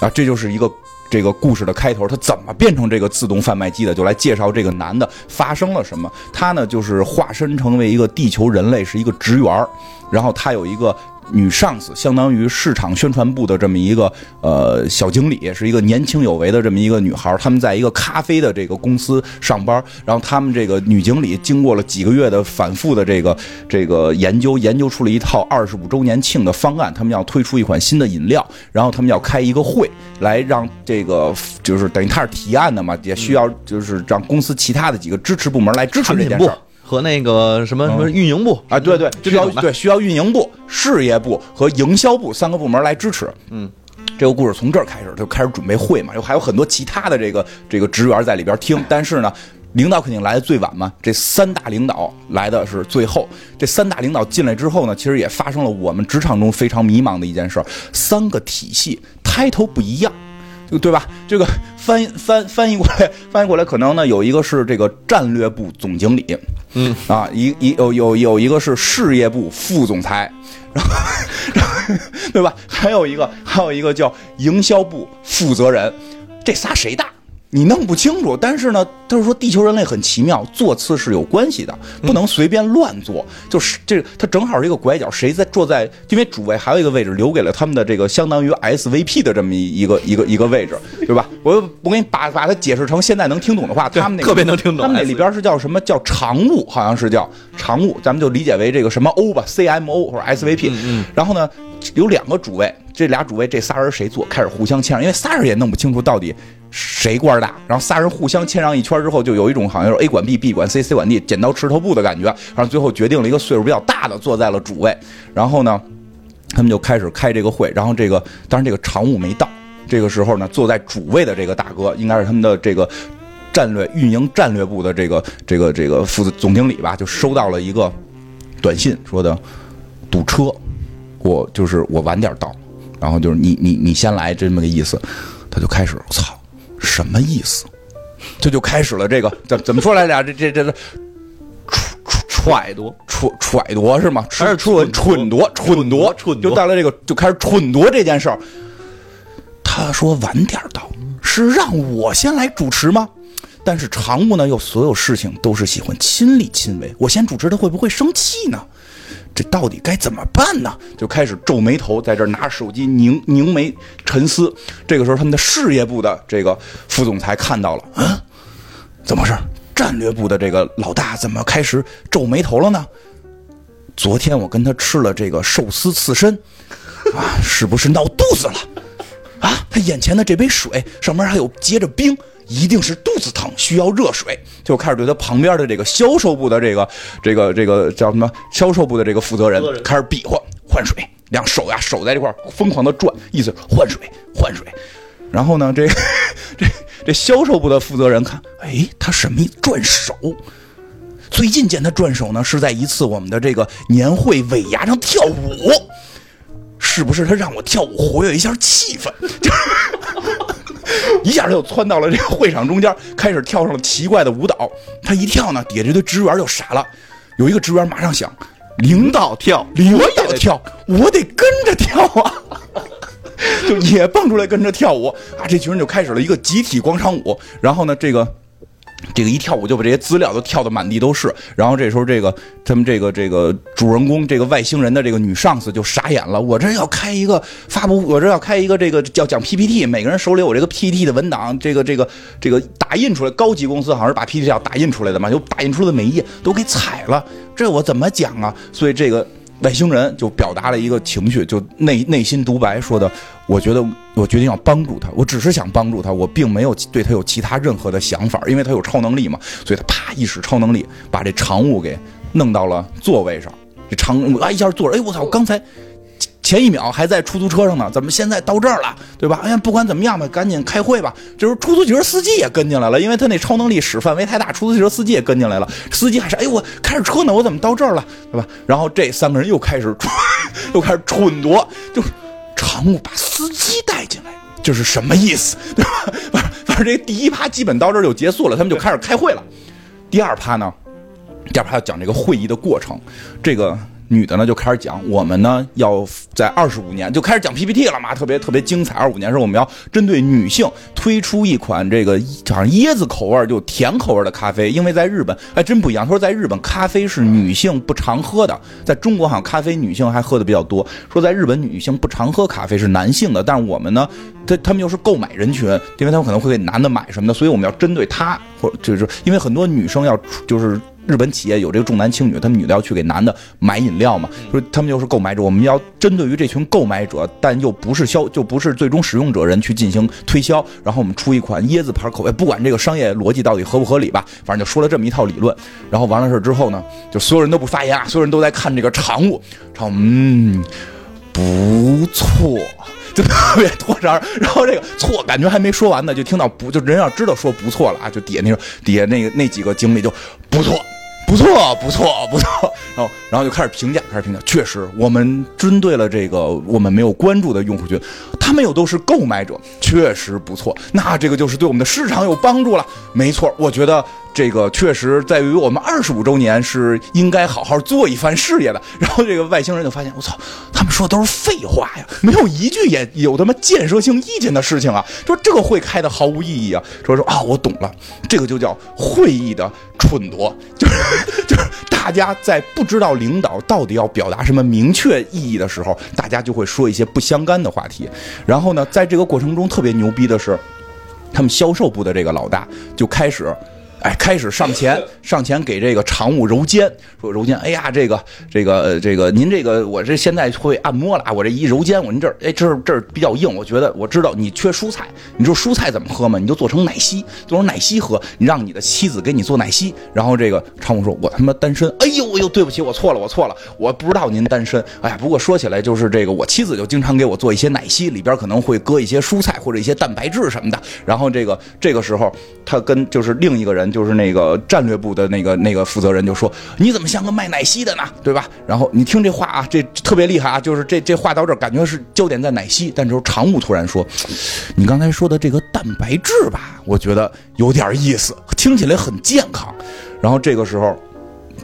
啊，这就是一个。这个故事的开头，他怎么变成这个自动贩卖机的？就来介绍这个男的发生了什么。他呢，就是化身成为一个地球人类，是一个职员，然后他有一个。女上司相当于市场宣传部的这么一个呃小经理，是一个年轻有为的这么一个女孩儿。他们在一个咖啡的这个公司上班，然后他们这个女经理经过了几个月的反复的这个这个研究，研究出了一套二十五周年庆的方案。他们要推出一款新的饮料，然后他们要开一个会来让这个就是等于他是提案的嘛，也需要就是让公司其他的几个支持部门来支持这件事儿。和那个什么什么运营部啊，对对，需要对需要运营部、事业部和营销部三个部门来支持。嗯，这个故事从这儿开始就开始准备会嘛，又还有很多其他的这个这个职员在里边听，但是呢。领导肯定来的最晚嘛，这三大领导来的是最后。这三大领导进来之后呢，其实也发生了我们职场中非常迷茫的一件事：三个体系 title 不一样。就对吧？这个翻翻翻译过来，翻译过来可能呢有一个是这个战略部总经理，嗯啊，一一有有有一个是事业部副总裁，然后然后 对吧？还有一个还有一个叫营销部负责人，这仨谁大？你弄不清楚，但是呢，他是说地球人类很奇妙，座次是有关系的，不能随便乱坐。就是这个，它正好是一个拐角，谁在坐在，因为主位还有一个位置留给了他们的这个相当于 SVP 的这么一一个一个一个位置，对吧？我我给你把把它解释成现在能听懂的话，他们那个特别能听懂他们那里边是叫什么叫常务，好像是叫常务，咱们就理解为这个什么 O 吧，CMO 或者 SVP。嗯然后呢，有两个主位，这俩主位这仨人谁坐，开始互相谦让，因为仨人也弄不清楚到底谁官大。然后仨人互相谦让一圈之后，就有一种好像是 A 管 B，B 管 C，C 管 D，剪刀石头布的感觉。然后最后决定了一个岁数比较大的坐在了主位。然后呢，他们就开始开这个会。然后这个当然这个常务没到，这个时候呢，坐在主位的这个大哥应该是他们的这个。战略运营战略部的这个这个这个副总经理吧，就收到了一个短信，说的堵车，我就是我晚点到，然后就是你你你先来这么个意思，他就开始操什么意思？这就开始了这个怎怎么说来着？这这这这揣揣度，揣揣度是吗？还是蠢蠢夺蠢夺蠢就到了这个就开始蠢夺这件事儿。他说晚点到，是让我先来主持吗？但是常务呢，又所有事情都是喜欢亲力亲为，我先主持他会不会生气呢？这到底该怎么办呢？就开始皱眉头，在这儿拿手机凝凝眉沉思。这个时候，他们的事业部的这个副总裁看到了，嗯，怎么回事？战略部的这个老大怎么开始皱眉头了呢？昨天我跟他吃了这个寿司刺身，啊，是不是闹肚子了？啊，他眼前的这杯水上面还有结着冰，一定是肚子疼，需要热水。就开始对他旁边的这个销售部的这个这个这个叫什么销售部的这个负责人开始比划换水，两手呀手在这块疯狂的转，意思换水换水。然后呢，这 这这销售部的负责人看，哎，他什么？转手。最近见他转手呢，是在一次我们的这个年会尾牙上跳舞，是不是他让我跳舞活跃一下气氛？一下就窜到了这个会场中间，开始跳上了奇怪的舞蹈。他一跳呢，底下这堆职员就傻了，有一个职员马上想，领导跳，领导跳，我得跟着跳啊。就也蹦出来跟着跳舞啊！这群人就开始了一个集体广场舞。然后呢，这个这个一跳舞就把这些资料都跳得满地都是。然后这时候，这个他们这个这个主人公这个外星人的这个女上司就傻眼了。我这要开一个发布，我这要开一个这个叫讲 PPT，每个人手里有这个 PPT 的文档，这个这个这个打印出来，高级公司好像是把 PPT 要打印出来的嘛，就打印出的每一页都给踩了。这我怎么讲啊？所以这个。外星人就表达了一个情绪，就内内心独白说的：“我觉得我决定要帮助他，我只是想帮助他，我并没有对他有其他任何的想法，因为他有超能力嘛，所以他啪一使超能力，把这常务给弄到了座位上。这常务啊一下坐着，哎我操！我刚才前一秒还在出租车上呢，怎么现在到这儿了？对吧？哎呀，不管怎么样吧，赶紧开会吧。这时候出租车司机也跟进来了，因为他那超能力使范围太大，出租车司机也跟进来了。司机还是哎，我开着车呢，我怎么到这儿了？对吧？然后这三个人又开始又开始蠢夺，就是常务把司机带进来，这是什么意思？对吧？反正这第一趴基本到这就结束了，他们就开始开会了。第二趴呢？第二趴要讲这个会议的过程，这个女的呢就开始讲，我们呢要在二十五年就开始讲 PPT 了。嘛，特别特别精彩。二五年是我们要针对女性推出一款这个好像椰子口味就甜口味的咖啡，因为在日本哎真不一样。他说在日本咖啡是女性不常喝的，在中国好像咖啡女性还喝的比较多。说在日本女性不常喝咖啡是男性的，但是我们呢，他他们又是购买人群，因为他们可能会给男的买什么的，所以我们要针对他，或者就是因为很多女生要就是。日本企业有这个重男轻女，他们女的要去给男的买饮料嘛，说他们就是购买者，我们要针对于这群购买者，但又不是消就不是最终使用者人去进行推销，然后我们出一款椰子牌口味，不管这个商业逻辑到底合不合理吧，反正就说了这么一套理论，然后完了事之后呢，就所有人都不发言啊，所有人都在看这个常务，常务嗯不错。就特别拖着，然后这个错感觉还没说完呢，就听到不就人要知道说不错了啊，就底下那个底下那个那几个经理就不错。不错，不错，不错。然后，然后就开始评价，开始评价。确实，我们针对了这个我们没有关注的用户群，他们又都是购买者，确实不错。那这个就是对我们的市场有帮助了。没错，我觉得这个确实在于我们二十五周年是应该好好做一番事业的。然后这个外星人就发现，我操，他们说的都是废话呀，没有一句也有他妈建设性意见的事情啊。说这个会开的毫无意义啊。说说啊，我懂了，这个就叫会议的蠢夺，就是。就是大家在不知道领导到底要表达什么明确意义的时候，大家就会说一些不相干的话题。然后呢，在这个过程中特别牛逼的是，他们销售部的这个老大就开始。哎，开始上前 上前给这个常务揉肩，说揉肩。哎呀，这个这个这个，您这个我这现在会按摩了啊，我这一揉肩，我您这儿哎这儿这儿比较硬，我觉得我知道你缺蔬菜，你知道蔬菜怎么喝吗？你就做成奶昔，做成奶昔喝，你让你的妻子给你做奶昔。然后这个常务说：“我他妈单身。”哎呦哎呦，对不起，我错了，我错了，我不知道您单身。哎呀，不过说起来就是这个，我妻子就经常给我做一些奶昔，里边可能会搁一些蔬菜或者一些蛋白质什么的。然后这个这个时候，他跟就是另一个人。就是那个战略部的那个那个负责人就说：“你怎么像个卖奶昔的呢？对吧？”然后你听这话啊，这特别厉害啊！就是这这话到这儿，感觉是焦点在奶昔，但就是常务突然说：“你刚才说的这个蛋白质吧，我觉得有点意思，听起来很健康。”然后这个时候，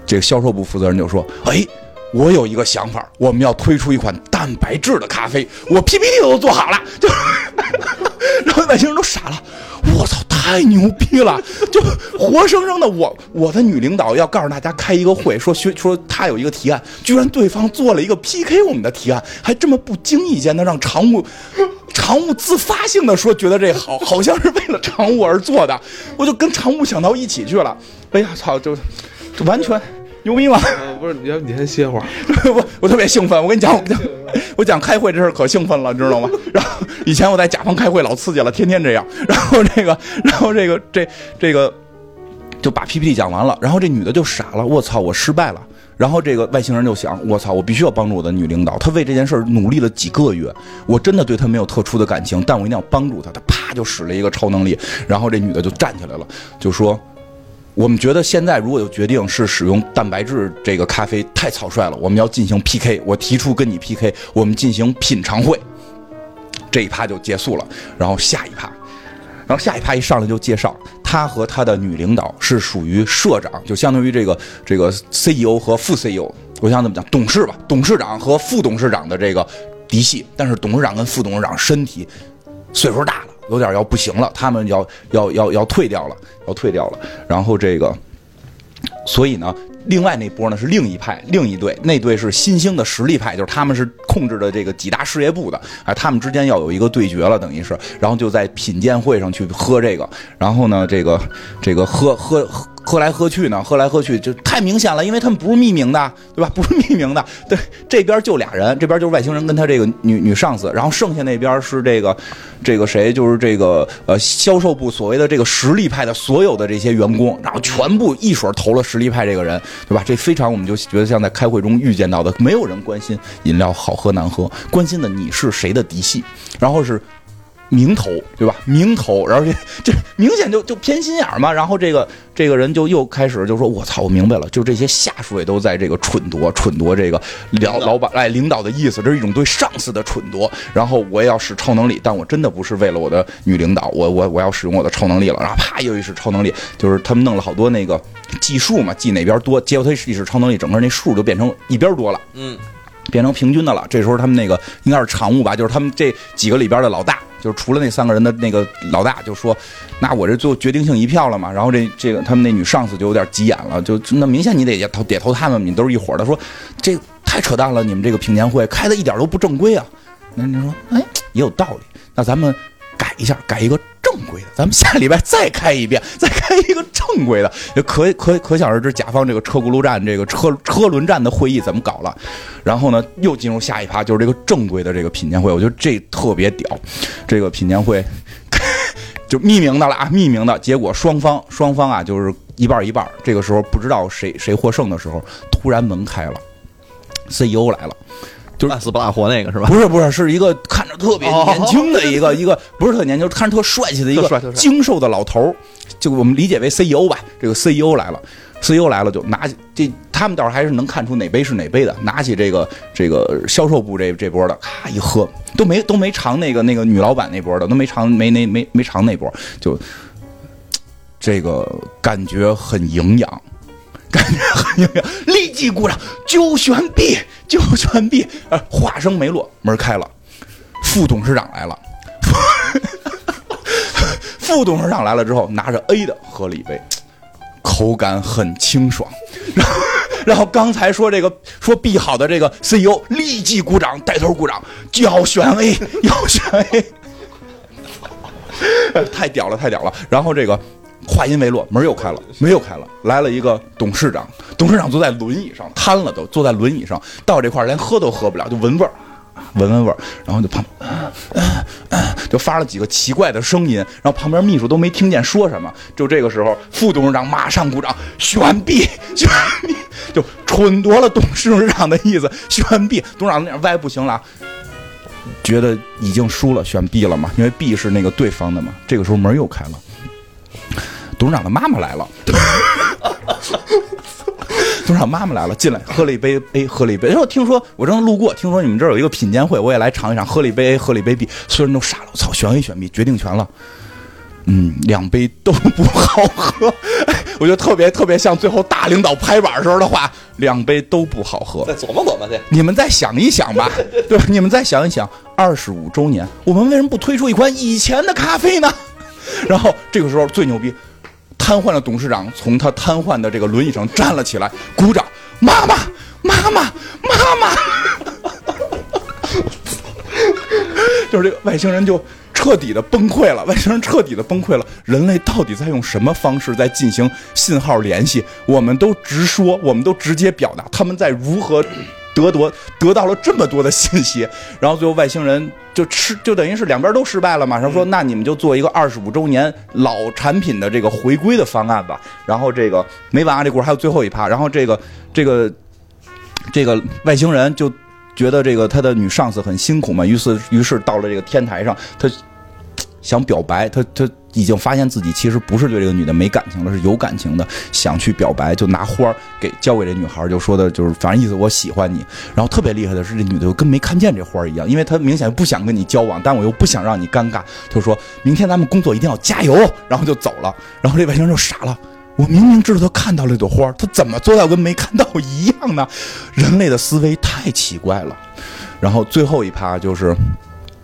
这个销售部负责人就说：“哎，我有一个想法，我们要推出一款蛋白质的咖啡，我 PPT 都做好了。”就，然后外星人都傻了，我操！太牛逼了！就活生生的我，我的女领导要告诉大家开一个会，说学说她有一个提案，居然对方做了一个 PK 我们的提案，还这么不经意间的让常务常务自发性的说觉得这好，好像是为了常务而做的，我就跟常务想到一起去了。哎呀，操，就就完全。牛逼吗？不是，你要你先歇会儿。我我特别兴奋，我跟你讲，我讲我讲开会这事可兴奋了，你知道吗？然后以前我在甲方开会老刺激了，天天这样。然后这个，然后这个这这个就把 PPT 讲完了，然后这女的就傻了，我操，我失败了。然后这个外星人就想，我操，我必须要帮助我的女领导，她为这件事努力了几个月，我真的对她没有特殊的感情，但我一定要帮助她。她啪就使了一个超能力，然后这女的就站起来了，就说。我们觉得现在如果有决定是使用蛋白质这个咖啡太草率了，我们要进行 PK。我提出跟你 PK，我们进行品尝会，这一趴就结束了。然后下一趴，然后下一趴一上来就介绍他和他的女领导是属于社长，就相当于这个这个 CEO 和副 CEO，我想怎么讲董事吧，董事长和副董事长的这个嫡系，但是董事长跟副董事长身体岁数大了。有点要不行了，他们要要要要退掉了，要退掉了。然后这个，所以呢，另外那波呢是另一派，另一队，那队是新兴的实力派，就是他们是控制的这个几大事业部的，啊，他们之间要有一个对决了，等于是，然后就在品鉴会上去喝这个，然后呢，这个这个喝喝喝。喝来喝去呢，喝来喝去就太明显了，因为他们不是匿名的，对吧？不是匿名的，对，这边就俩人，这边就是外星人跟他这个女女上司，然后剩下那边是这个，这个谁，就是这个呃销售部所谓的这个实力派的所有的这些员工，然后全部一水投了实力派这个人，对吧？这非常我们就觉得像在开会中遇见到的，没有人关心饮料好喝难喝，关心的你是谁的嫡系，然后是。名头，对吧？名头，然后这这明显就就偏心眼嘛。然后这个这个人就又开始就说：“我操，我明白了，就这些下属也都在这个蠢夺蠢夺这个老老板哎领导的意思，这是一种对上司的蠢夺。然后我也要使超能力，但我真的不是为了我的女领导，我我我要使用我的超能力了。然后啪又一使超能力，就是他们弄了好多那个计数嘛，计哪边多，结果他一使超能力，整个那数就变成一边多了。嗯，变成平均的了。这时候他们那个应该是常务吧，就是他们这几个里边的老大，就是除了那三个人的那个老大，就说：“那我这最后决定性一票了嘛。”然后这这个他们那女上司就有点急眼了，就那明显你得投得投他们，你都是一伙的，说这太扯淡了，你们这个评鉴会开的一点都不正规啊。那你说，哎，也有道理，那咱们改一下，改一个正规的，咱们下礼拜再开一遍，再开一个正规的，就可可可想而知，甲方这个车轱辘战、这个车车轮战的会议怎么搞了。然后呢，又进入下一趴，就是这个正规的这个品鉴会，我觉得这特别屌。这个品鉴会 就匿名的了啊，匿名的。结果双方双方啊，就是一半一半。这个时候不知道谁谁获胜的时候，突然门开了，CEO 来了。就是半死不拉活那个是吧？不是不是，是一个看着特别年轻的一个、一个，不是特年轻，看着特帅气的一个精瘦的老头儿，就我们理解为 CEO 吧。这个 CEO 来了，CEO 来了就拿起这，他们倒是还是能看出哪杯是哪杯的。拿起这个这个销售部这这波的，咔一喝，都没都没尝那个那个女老板那波的，都没尝没那没没尝那波，就这个感觉很营养。感觉很营养，立即鼓掌，就选 B，就选 B。呃，话声没落，门开了，副董事长来了。副董事长来了之后，拿着 A 的喝了一杯，口感很清爽。然后，然后刚才说这个说 B 好的这个 CEO 立即鼓掌，带头鼓掌，要选 A，要选 A。太屌了，太屌了！然后这个话音未落，门又开了，门又开了，来了一个董事长，董事长坐在轮椅上，瘫了都，坐在轮椅上，到这块连喝都喝不了，就闻味儿，闻闻味儿，然后就旁，就发了几个奇怪的声音，然后旁边秘书都没听见说什么。就这个时候，副董事长马上鼓掌，选 B，选 B，就蠢夺了董事长的意思，选 B。董事长那样歪不行了。觉得已经输了，选 B 了嘛？因为 B 是那个对方的嘛。这个时候门又开了，董事长的妈妈来了。董事长妈妈来了，进来喝了一杯 A，喝了一杯。然后听说我正路过，听说你们这儿有一个品鉴会，我也来尝一尝。喝了一杯 A，喝了一杯 B，所有人都傻了。我操，选 A 选 B，决定权了。嗯，两杯都不好喝，哎 我觉得特别特别像最后大领导拍板时候的话，两杯都不好喝。再琢磨琢磨去。你们再想一想吧，对吧？你们再想一想，二十五周年，我们为什么不推出一款以前的咖啡呢？然后这个时候最牛逼，瘫痪的董事长从他瘫痪的这个轮椅上站了起来，鼓掌，妈妈，妈妈，妈妈，就是这个外星人就彻底的崩溃了，外星人彻底的崩溃了。人类到底在用什么方式在进行信号联系？我们都直说，我们都直接表达，他们在如何得得得到了这么多的信息，然后最后外星人就吃，就等于是两边都失败了嘛。然后说，那你们就做一个二十五周年老产品的这个回归的方案吧。然后这个没完啊，这故事还有最后一趴。然后这个这个这个外星人就觉得这个他的女上司很辛苦嘛，于是于是到了这个天台上，他想表白，他他已经发现自己其实不是对这个女的没感情了，是有感情的，想去表白，就拿花儿给交给这女孩，就说的就是反正意思我喜欢你。然后特别厉害的是，这女的就跟没看见这花儿一样，因为她明显不想跟你交往，但我又不想让你尴尬，就说明天咱们工作一定要加油，然后就走了。然后这外星人就傻了。我明明知道他看到了一朵花，他怎么做到跟没看到一样呢？人类的思维太奇怪了。然后最后一趴就是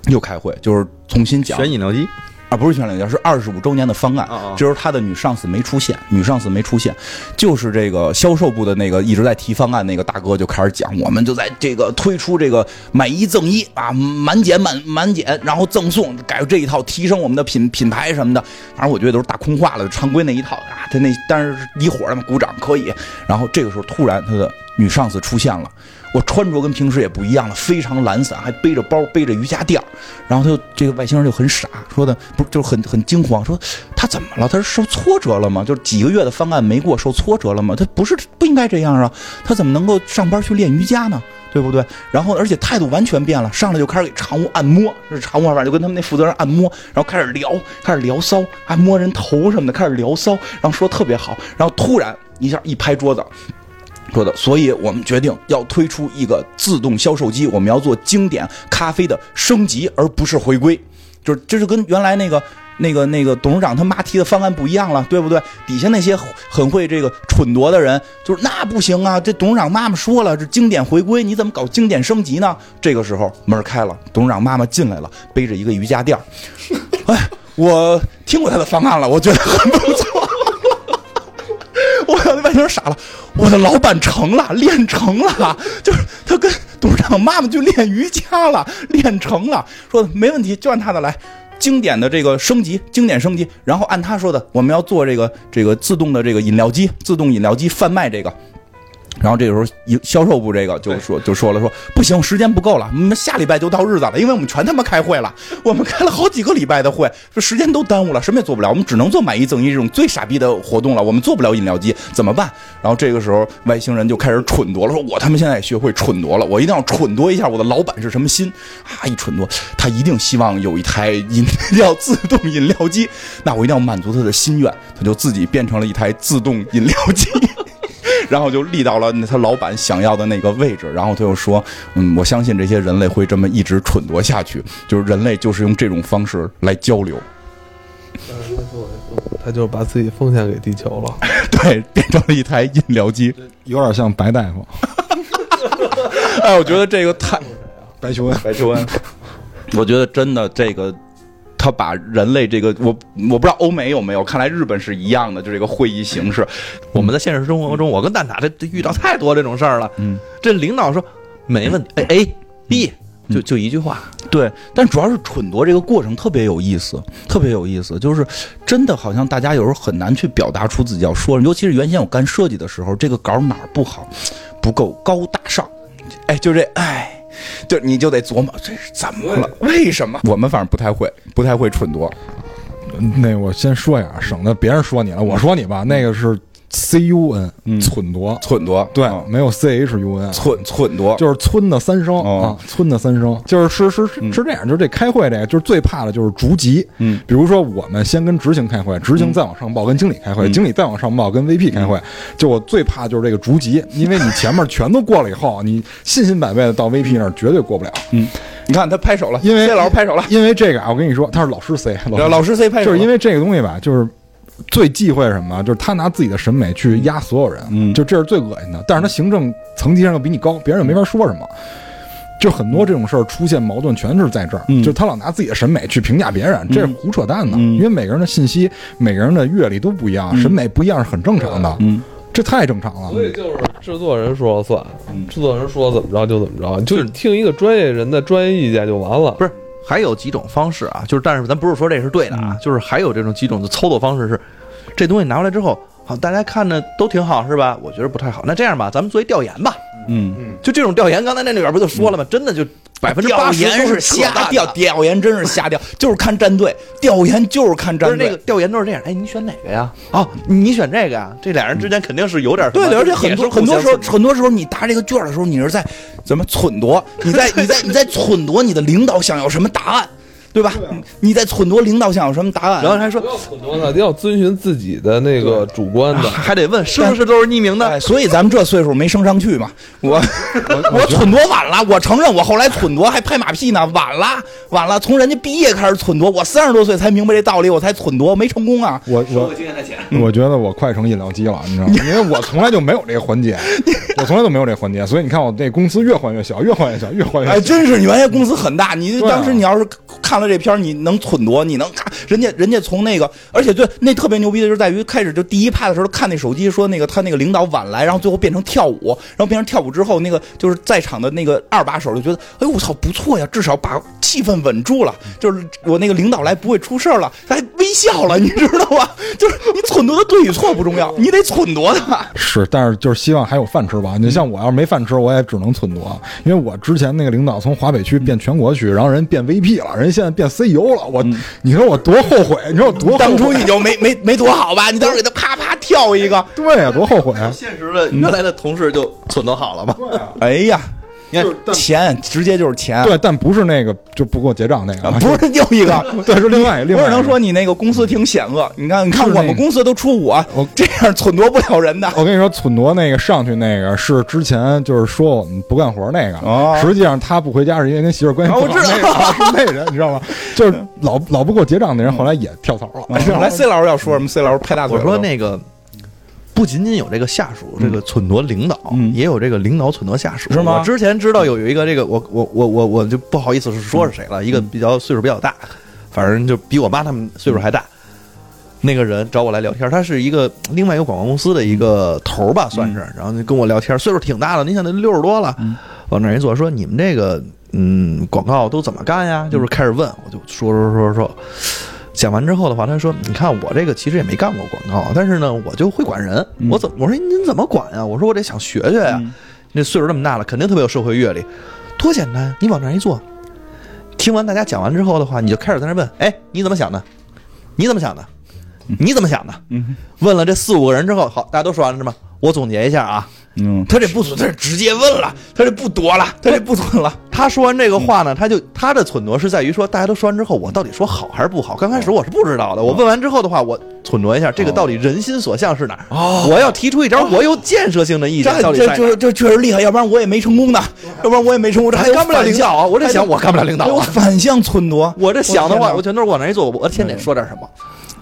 又开会，就是重新讲选饮料机，啊，不是全领奖，是二十五周年的方案。哦哦这时候他的女上司没出现，女上司没出现，就是这个销售部的那个一直在提方案那个大哥就开始讲，我们就在这个推出这个买一赠一啊，满减满满减，然后赠送，改这一套，提升我们的品品牌什么的。反正我觉得都是大空话了，常规那一套啊。他那但是一伙儿嘛，鼓掌可以。然后这个时候突然他的女上司出现了。我穿着跟平时也不一样了，非常懒散，还背着包，背着瑜伽垫然后他就这个外星人就很傻，说的不就很很惊慌，说他怎么了？他是受挫折了吗？就是几个月的方案没过，受挫折了吗？他不是不应该这样啊，他怎么能够上班去练瑜伽呢？对不对？然后而且态度完全变了，上来就开始给常务按摩，是常务反正就跟他们那负责人按摩，然后开始聊，开始聊骚，还摸人头什么的，开始聊骚，然后说特别好，然后突然一下一拍桌子。说的，所以我们决定要推出一个自动销售机，我们要做经典咖啡的升级，而不是回归。就是这就跟原来那个那个那个董事长他妈提的方案不一样了，对不对？底下那些很会这个蠢夺的人，就是那不行啊！这董事长妈妈说了，这经典回归，你怎么搞经典升级呢？这个时候门开了，董事长妈妈进来了，背着一个瑜伽垫儿。哎，我听过他的方案了，我觉得很不错。外外星人傻了，我的老板成了，练成了，就是他跟董事长妈妈去练瑜伽了，练成了，说没问题，就按他的来。经典的这个升级，经典升级，然后按他说的，我们要做这个这个自动的这个饮料机，自动饮料机贩卖这个。然后这个时候，一销售部这个就说就说了说不行，时间不够了，我们下礼拜就到日子了，因为我们全他妈开会了，我们开了好几个礼拜的会，说时间都耽误了，什么也做不了，我们只能做买一赠一这种最傻逼的活动了，我们做不了饮料机，怎么办？然后这个时候外星人就开始蠢夺了，说我他妈现在也学会蠢夺了，我一定要蠢夺一下我的老板是什么心啊！一蠢夺，他一定希望有一台饮料自动饮料机，那我一定要满足他的心愿，他就自己变成了一台自动饮料机。然后就立到了他老板想要的那个位置，然后他又说：“嗯，我相信这些人类会这么一直蠢夺下去，就是人类就是用这种方式来交流，他就把自己奉献给地球了。对，变成了一台饮料机。有点像白大夫，哎，我觉得这个太白求恩。白求恩，我觉得真的这个。”他把人类这个，我我不知道欧美有没有，看来日本是一样的，就这个会议形式。我们在现实生活中，我跟蛋挞这遇到太多这种事儿了。嗯，这领导说没问题，A A B 就就一句话。对，但主要是蠢夺这个过程特别有意思，特别有意思，就是真的好像大家有时候很难去表达出自己要说，尤其是原先我干设计的时候，这个稿哪儿不好，不够高大上，哎，就这，哎。就你就得琢磨这是怎么了？为什么？我们反正不太会，不太会蠢多。那我先说一下，省得别人说你了。我说你吧，那个是。C U N，蠢夺，蠢夺，对，没有 C H U N，蠢蠢夺，就是村的三声啊，村的三声，就是是是是这样，就是这开会这个，就是最怕的就是逐级，嗯，比如说我们先跟执行开会，执行再往上报跟经理开会，经理再往上报跟 V P 开会，就我最怕就是这个逐级，因为你前面全都过了以后，你信心百倍的到 V P 那儿绝对过不了，嗯，你看他拍手了，因为 C 老师拍手了，因为这个啊，我跟你说，他是老师 C，老师 C 拍手，就是因为这个东西吧，就是。最忌讳什么？就是他拿自己的审美去压所有人，嗯，就这是最恶心的。但是他行政层级上又比你高，别人又没法说什么。就很多这种事儿出现矛盾，全是在这儿。就他老拿自己的审美去评价别人，这是胡扯淡呢。因为每个人的信息、每个人的阅历都不一样，审美不一样是很正常的。嗯，这太正常了。所以就是制作人说了算，制作人说怎么着就怎么着，就是听一个专业人的专业意见就完了。不是。还有几种方式啊，就是但是咱不是说这是对的啊，就是还有这种几种的操作方式是，这东西拿回来之后，好大家看着都挺好是吧？我觉得不太好。那这样吧，咱们做一调研吧。嗯嗯，就这种调研，刚才那里边不就说了吗？真的就百分之八十都是瞎调，调研真是瞎调，就是看战队，调研就是看战队。调研都是这样，哎，你选哪个呀？啊，你选这个呀？这俩人之间肯定是有点对的，而且很多很多时候，很多时候你答这个卷的时候，你是在怎么忖度？你在你在你在忖度你的领导想要什么答案？对吧？你在忖度领导想有什么答案？然后还说不要忖度呢，要遵循自己的那个主观的，还得问是不是都是匿名的。所以咱们这岁数没升上去嘛。我我忖度晚了，我承认我后来忖度还拍马屁呢。晚了，晚了，从人家毕业开始忖度，我三十多岁才明白这道理，我才忖度，没成功啊。我我我觉得我快成饮料机了，你知道吗？因为我从来就没有这个环节，我从来都没有这个环节，所以你看我那公司越换越小，越换越小，越换越……哎，真是你原先公司很大，你当时你要是看了。这片你能忖度，你能看人家，人家从那个，而且对那特别牛逼的就是在于开始就第一拍的时候看那手机，说那个他那个领导晚来，然后最后变成跳舞，然后变成跳舞之后，那个就是在场的那个二把手就觉得，哎呦我操不错呀，至少把气氛稳住了，就是我那个领导来不会出事了，他还微笑了，你知道吧？就是你忖度的对与错不重要，你得忖度他。是，但是就是希望还有饭吃吧。你像我要是没饭吃，我也只能忖度，因为我之前那个领导从华北区变全国区，然后人变 VP 了，人现在。变 CEO 了，我，你说我多后悔？你说我多当初你就没没没多好吧？你当时给他啪啪跳一个，对呀，多后悔啊！现实的原来的同事就存都好了吧？对啊，哎呀，你看钱直接就是钱，对，但不是那个就不给我结账那个啊，，不是又一个。对，是另外另不是外一个能说你那个公司挺险恶？你看，你看我们公司都出我我，这样 撺掇不了人的。我跟你说，撺掇那个上去那个是之前就是说我们不干活那个，哦实际上他不回家是因为跟媳妇儿关系哦不好，我知道那个是 那人，你知道吗？就是老老不给我结账那人，后来也跳槽了。来，C 老师要说什么？C 老师拍大腿我。说那个不仅仅有这个下属这个撺掇领导，嗯。也有这个领导撺掇下属，是吗？我之前知道有有一个这个，我我我我我就不好意思说是谁了，一个比较岁数比较大，反正就比我妈他们岁数还大。那个人找我来聊天，他是一个另外一个广告公司的一个头儿吧，算是，然后就跟我聊天，岁数挺大了，你想那六十多了，往那儿一坐，说你们这个嗯广告都怎么干呀？就是开始问，我就说说说说说，讲完之后的话，他说：“你看我这个其实也没干过广告，但是呢，我就会管人。嗯我怎么我说您怎么管呀？我说我得想学学呀。嗯那岁数这么大了，肯定特别有社会阅历，多简单！你往那儿一坐，听完大家讲完之后的话，你就开始在那儿问：哎，你怎么想的？你怎么想的？你怎么想的？嗯问了这四五个人之后，好，大家都说完了是吗？我总结一下啊，嗯，他这不他这直接问了，他这不躲了，他这不存了。他说完这个话呢，他就他的撺掇是在于说，大家都说完之后，我到底说好还是不好？刚开始我是不知道的，我问完之后的话，我撺掇一下，这个到底人心所向是哪儿？哦我要提出一点我有建设性的意见，到底？这这这确实厉害，要不然我也没成功呢，要不然我也没成功，这还干不了领导啊！我这想，我干不了领导还有啊！反向撺掇。我这想的话，我全都是往那儿一坐，我天得说点什么？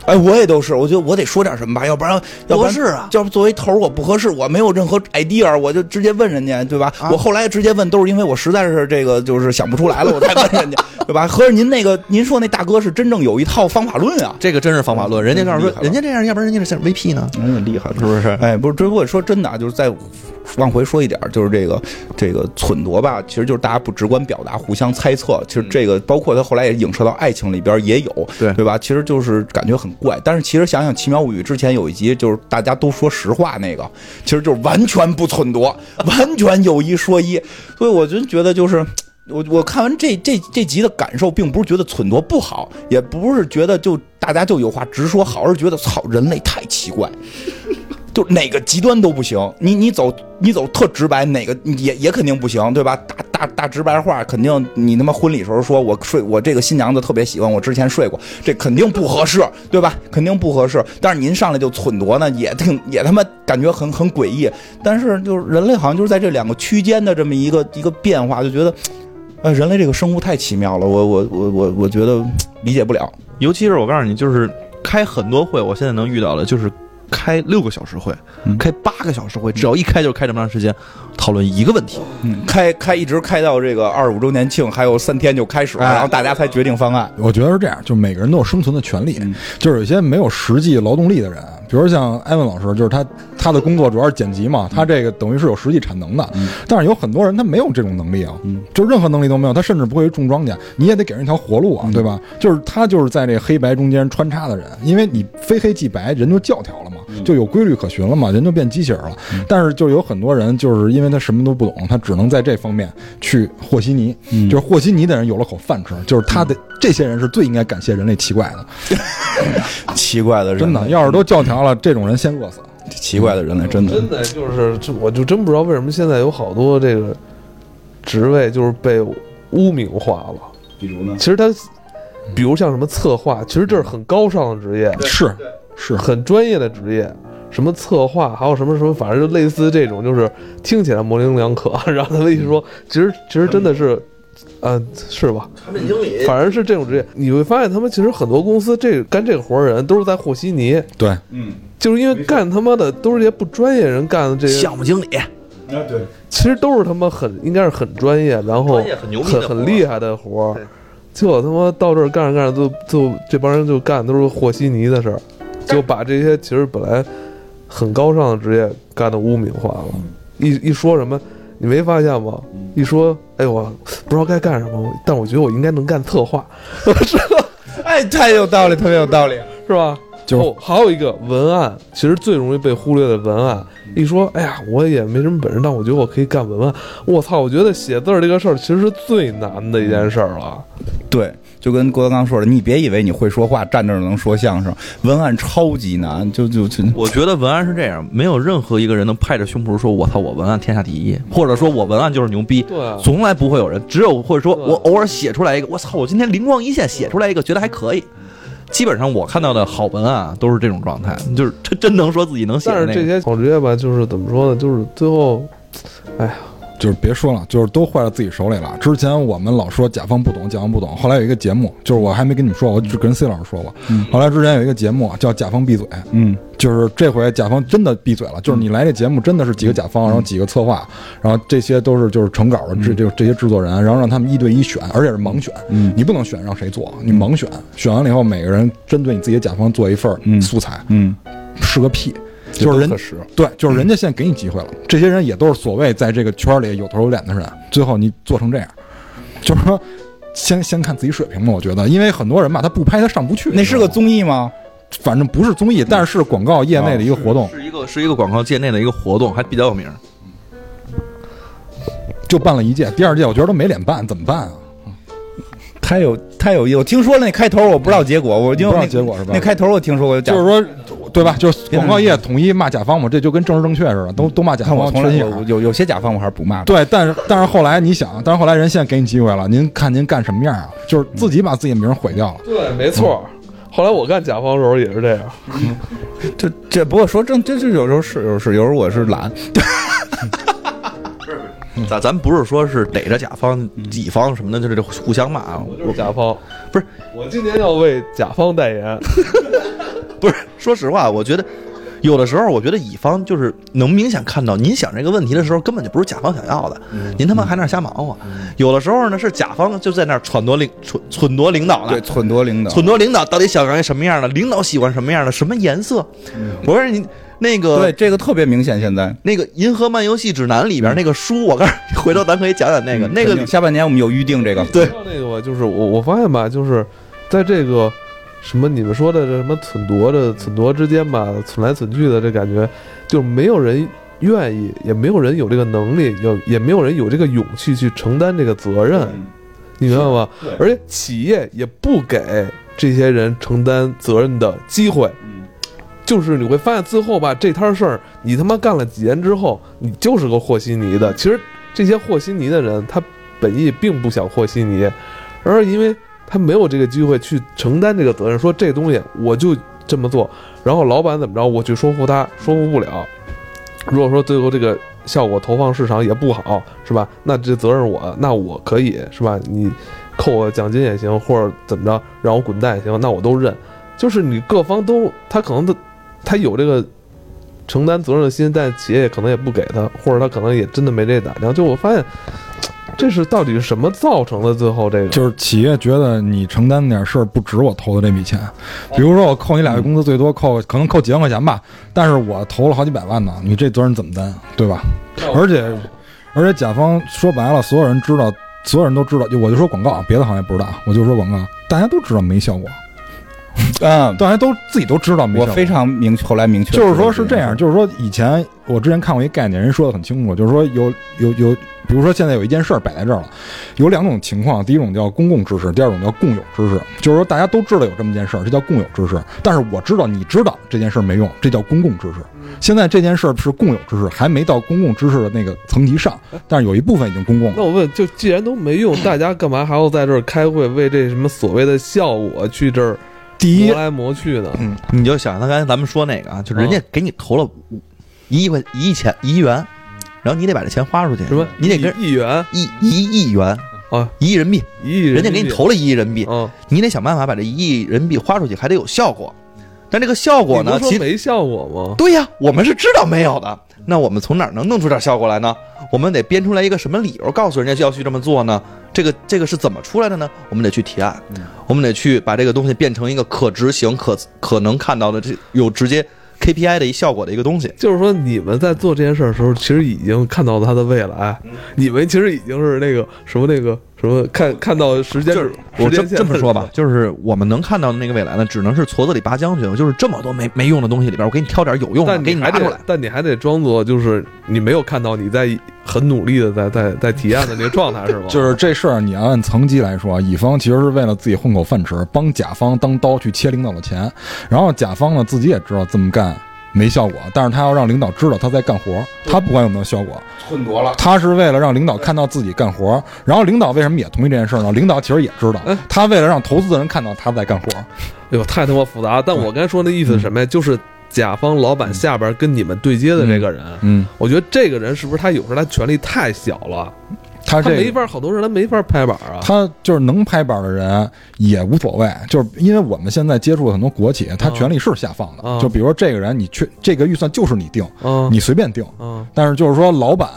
哎，我也都是，我觉得我得说点什么吧，要不然要不合适啊要不作为头儿我不合适，我没有任何 idea，我就直接问人家，对吧？啊我后来直接问都是因为我实在是这个就是想不出来了，我才问人家，对吧？合着您那个您说那大哥是真正有一套方法论啊，这个真是方法论，人家告诉说人家这样，要不然人家是 VP 呢？嗯，厉害了，是不是？哎，不是，这我说真的啊，就是再往回说一点儿，就是这个这个蠢夺吧，其实就是大家不直观表达，互相猜测。其实这个包括他后来也影射到爱情里边也有，对对吧？其实就是感觉很怪，但是其实想想《奇妙物语》之前有一集，就是大家都说实话那个，其实就是完全不蠢夺，完全有一说一，所以我真觉得就是。我我看完这这这集的感受，并不是觉得蠢夺不好，也不是觉得就大家就有话直说好，而是觉得操人类太奇怪，就哪个极端都不行。你你走你走特直白，哪个也也肯定不行，对吧？大大大直白话，肯定你他妈婚礼时候说我睡我这个新娘子特别喜欢我之前睡过，这肯定不合适，对吧？肯定不合适。但是您上来就撺掇呢，也挺也他妈感觉很很诡异。但是就是人类好像就是在这两个区间的这么一个一个变化，就觉得。呃，人类这个生物太奇妙了，我我我我我觉得理解不了。尤其是我告诉你，就是开很多会，我现在能遇到的就是开六个小时会，嗯开八个小时会，只要一开就是开这么长时间，讨论一个问题。嗯，开开一直开到这个二十五周年庆，还有三天就开始了，哎然后大家才决定方案。我觉得是这样，就是每个人都有生存的权利，嗯就是有些没有实际劳动力的人，比如像艾文老师，就是他他的工作主要是剪辑嘛，他这个等于是有实际产能的，但是有很多人他没有这种能力啊，嗯。就任何能力都没有，他甚至不会种庄稼，你也得给人一条活路啊，对吧？就是他就是在这黑白中间穿插的人，因为你非黑即白，人就教条了嘛，就有规律可循了嘛，人就变机器人了。但是就有很多人就是因为他什么都不懂，他只能在这方面去和稀泥，就是和稀泥的人有了口饭吃，就是他的这些人是最应该感谢人类奇怪的。奇怪的人，真的，要是都教条了，这种人先饿死。奇怪的人类，真的真的就是，这我就真不知道为什么现在有好多这个职位就是被污名化了。比如呢？其实他，比如像什么策划，其实这是很高尚的职业，是是，很专业的职业。什么策划，还有什么什么，反正就类似这种，就是听起来模棱两可。然后他们一说，其实其实真的是，呃，是吧？产品经理反正是这种职业，你会发现他们其实很多公司这干这个活儿的人都是在和稀泥，对，嗯，就是因为干他妈的都是些不专业人干的这些项目经理，啊对，其实都是他妈很应该是很专业，然后很很很厉害的活儿对，结果他妈到这儿干着干着就就这帮人就干都是和稀泥的事儿，就把这些其实本来很高尚的职业干的污名化了。一一说什么，你没发现吗？一说，哎，我不知道该干什么，但我觉得我应该能干策划，哎，太有道理，特别有道理。是吧？就哦，还有一个文案，其实最容易被忽略的文案。一说，哎呀，我也没什么本事，但我觉得我可以干文案。我操，我觉得写字儿这个事儿其实是最难的一件事儿了。对，就跟郭德纲说的，你别以为你会说话，站这儿能说相声，文案超级难，就就就我觉得文案是这样，没有任何一个人能拍着胸脯说“我操，我文案天下第一”，或者说我文案就是牛逼。对啊从来不会有人，只有或者说我偶尔写出来一个，我操，我今天灵光一现写出来一个，觉得还可以。基本上我看到的好文案啊都是这种状态，就是他真能说自己能写那个。但是这些好职业吧，就是怎么说呢？就是最后，哎呀，就是别说了，就是都坏到自己手里了。之前我们老说甲方不懂，甲方不懂。后来有一个节目，就是我还没跟你们说，我只跟 C 老师说过。后来之前有一个节目叫《甲方闭嘴》，嗯就是这回甲方真的闭嘴了，就是你来这节目真的是几个甲方，然后几个策划，然后这些都是就是成稿的这这这些制作人，然后让他们一对一选，而且是盲选，嗯你不能选让谁做，你盲选，选完了以后每个人针对你自己的甲方做一份素材，嗯，是个屁。就是人，对，就是人家现在给你机会了，这些人也都是所谓在这个圈里有头有脸的人，最后你做成这样，就是说，先先看自己水平吧。我觉得，因为很多人吧，他不拍他上不去。那是个综艺吗？反正不是综艺，但是是广告业内的一个活动，是一个是一个广告界内的一个活动，还比较有名。就办了一届，第二届我觉得都没脸办，怎么办啊？太有太有意思，我听说了那开头，我不知道结果，我就不知道那结果是吧那开头我听说过，就是说，对吧？就是广告业统一骂甲方嘛，这就跟政治正确似的，都都骂甲方我从来。有有有些甲方我还是不骂的。对，但是但是后来你想，但是后来人现在给你机会了，您看您干什么样啊？就是自己把自己名儿毁掉了。对，没错。后来我干甲方的时候也是这样，这这不过说正，这这有时候是有时候是有时候我是懒，咱咱不是说是逮着甲方、乙方什么的，就是这互相骂啊。我就是甲方。不是，我今年要为甲方代言。不是，说实话，我觉得有的时候，我觉得乙方就是能明显看到，您想这个问题的时候，根本就不是甲方想要的，您他妈还那儿瞎忙活。有的时候呢，是甲方就在那儿撺掇领撺撺掇领导对，呢，撺掇领导，撺掇领导到底想要什么样的，领导喜欢什么样的，什么颜色。我说你那个对这个特别明显。现在那个《银河漫游戏指南》里边那个书，我告诉你，回头咱可以讲讲那个那个下半年我们有预定这个，对说到那个我，就是我我发现吧，就是在这个什么你们说的这什么忖夺的忖夺之间吧，忖来忖去的这感觉，就是没有人愿意，也没有人有这个能力，有也没有人有这个勇气去承担这个责任，你明白吗？而且企业也不给这些人承担责任的机会。就是你会发现最后吧，这摊事儿你他妈干了几年之后，你就是个和稀泥的。其实这些和稀泥的人，他本意并不想和稀泥，而是因为他没有这个机会去承担这个责任，说这东西我就这么做，然后老板怎么着，我去说服他，说服不了。如果说最后这个效果投放市场也不好，是吧？那这责任我，那我可以是吧？你扣我奖金也行，或者怎么着让我滚蛋也行，那我都认。就是你各方都，他可能都他有这个承担责任的心，但企业可能也不给他，或者他可能也真的没这胆量。就我发现，这是到底是什么造成的？最后这个就是企业觉得你承担点事儿不值我投的这笔钱，比如说我扣你俩月工资，最多扣可能扣几万块钱吧，但是我投了好几百万呢，你这责任怎么担，对吧？而且而且甲方说白了，所有人知道，所有人都知道，就我就说广告，别的行业不知道，我就说广告，大家都知道没效果，嗯，大家都自己都知道没效果。我非常明确，后来明确，就是说是这样，就是说以前我之前看过一概念，人说的很清楚，就是说有有有，比如说现在有一件事儿摆在这儿了，有两种情况，第一种叫公共知识，第二种叫共有知识，就是说大家都知道有这么件事儿，这叫共有知识，但是我知道你知道这件事儿没用，这叫公共知识。现在这件事儿是共有知识，还没到公共知识的那个层级上，但是有一部分已经公共了。那我问，就既然都没用，大家干嘛还要在这儿开会，为这什么所谓的效果去这儿第一磨，来磨去的？嗯，你就想他刚才咱们说那个啊，就人家给你投了五一亿块一亿钱一亿元，然后你得把这钱花出去，什么？你得跟一元一一亿元啊，一亿人民币，一亿人人家给你投了一亿人民币，嗯，你得想办法把这一亿人民币花出去，还得有效果。但这个效果呢，其实没效果吗？对呀，我们是知道没有的。那我们从哪儿能弄出点效果来呢？我们得编出来一个什么理由，告诉人家要去这么做呢？这个这个是怎么出来的呢？我们得去提案，我们得去把这个东西变成一个可执行、可可能看到的这有直接 KPI 的一效果的一个东西。就是说，你们在做这件事的时候，其实已经看到了它的未来。你们其实已经是那个什么那个什什么看看到时间就是我这时间线这么说吧，，就是我们能看到的那个未来呢，只能是矬子里拔将军。就是这么多没没用的东西里边，我给你挑点有用的，给但你拿出来。得但你还得装作就是你没有看到你在很努力的在在在体验的那个状态是吗？就是这事儿，你要按层级来说，乙方其实是为了自己混口饭吃，帮甲方当刀去切领导的钱，然后甲方呢自己也知道这么干没效果，但是他要让领导知道他在干活，他不管有没有效果，混夺了。他是为了让领导看到自己干活，然后领导为什么也同意这件事呢？领导其实也知道哎，他为了让投资的人看到他在干活，哎呦，太他妈复杂了。但我刚才说那意思是什么呀？就是甲方老板下边跟你们对接的这个人，嗯，我觉得这个人是不是他有时候他权力太小了，他这他没法，好多人他没法拍板啊。他就是能拍板的人也无所谓，就是因为我们现在接触了很多国企，他权力是下放的。啊就比如说这个人，你去这个预算就是你定，啊你随便定，啊但是就是说老板。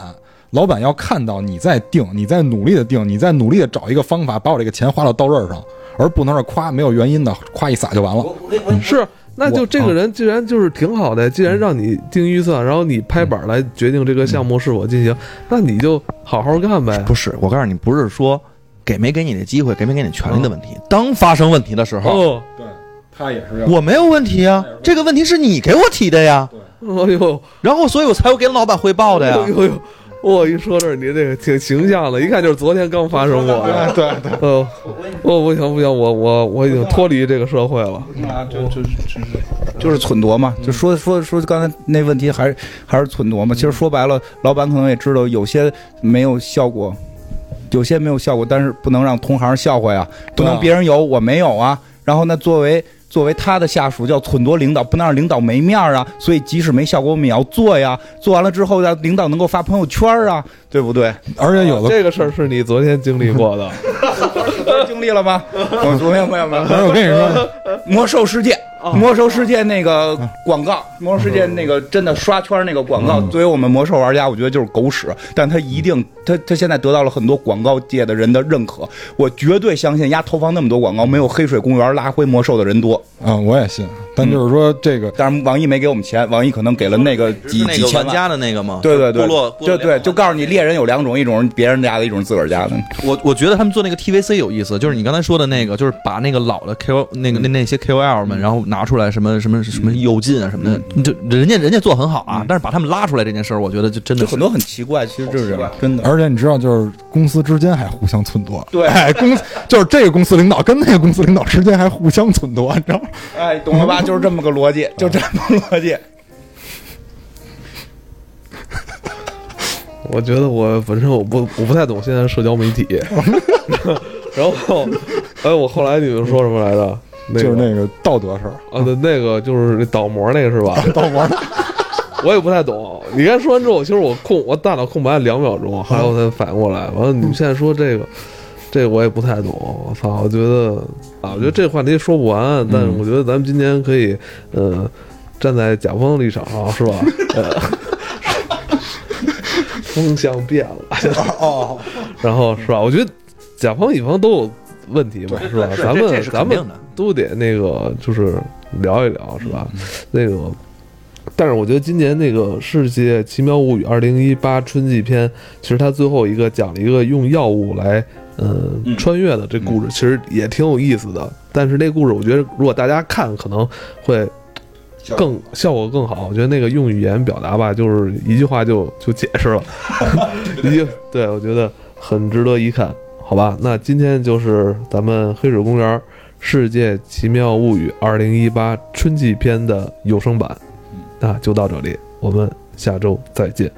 老板要看到你在定，你在努力的定，你在努力的找一个方法把我这个钱花到刀刃上，而不能是夸没有原因的夸一撒就完了。是。那就这个人既然就是挺好的，既然让你定预算，然后你拍板来决定这个项目是否进行，那你就好好干呗。不是，我告诉你，不是说给没给你的机会，给没给你权利的问题。当发生问题的时候，哦，对他也是我没有问题啊，这个问题是你给我提的呀，哎呦，然后所以我才会给老板汇报的呀哎。呦呦，我一说这儿，你这个挺形象的，一看就是昨天刚发生过的。对 对，呃，我不行不行，我我我已经脱离这个社会了。啊，就就就是就是忖度嘛，就说说说刚才那问题还是还是忖度嘛。其实说白了，老板可能也知道有些没有效果，有些没有效果，但是不能让同行笑话呀，不能别人有我没有啊。然后那，作为作为他的下属叫忖掇领导，不能让领导没面儿啊。所以即使没效果，我们也要做呀。做完了之后，让领导能够发朋友圈啊，对不对？而且有的这个事儿是你昨天经历过的，经历了吗？我昨天没有没有。而且我跟你说，魔兽世界，魔兽世界那个广告，魔兽世界那个真的刷圈那个广告，作为我们魔兽玩家，我觉得就是狗屎。但他一定，他他现在得到了很多广告界的人的认可，我绝对相信，丫投放那么多广告，没有黑水公园拉回魔兽的人多。啊，我也信，但就是说这个但是，网易没给我们钱，网易可能给了那个几那个玩几千万。家的那个吗？对对对，部落，对对，就告诉你猎人有两种，一种是别人家的，一种是自个儿家的。我我觉得他们做那个 TVC 有意思，就是你刚才说的那个，就是把那个老的 KO 那个那那些 KOL 们，然后拿出来什么什么什么诱进啊什么的，就人家人家做很好啊，但是把他们拉出来这件事儿，我觉得就真的就很多很奇怪，其实就是这样，真的。而且你知道，就是公司之间还互相忖度。对哎，公就是这个公司领导跟那个公司领导之间还互相忖度，你知道吗？哎，懂了吧？就是这么个逻辑，就这么逻辑。我觉得我本身我不我不太懂现在社交媒体，然后，哎，我后来你们说什么来着？那个、就是那个道德事儿。啊，对，那个就是那倒模那个是吧？倒模 我也不太懂。你刚才说完之后，其实我空我大脑空白了两秒钟，后来我才反应过来。完了，你们现在说这个，这个我也不太懂。我操，我觉得啊，我觉得这个话题说不完，但是我觉得咱们今天可以，呃，站在甲方立场上，是吧？呃，风向变了，哦，然后是吧？我觉得甲方乙方都有问题嘛，是吧？咱们咱们。都得那个就是聊一聊，是吧？那个，但是我觉得今年那个《世界奇妙物语》二零一八春季篇，其实它最后一个讲了一个用药物来。嗯，嗯穿越的这故事其实也挺有意思的，但是那故事我觉得如果大家看，可能会更效果更好。我觉得那个用语言表达吧，就是一句话就就解释了，一句对我觉得很值得一看，好吧？那今天就是咱们黑水公园《世界奇妙物语》二零一八春季篇的有声版，那就到这里，我们下周再见。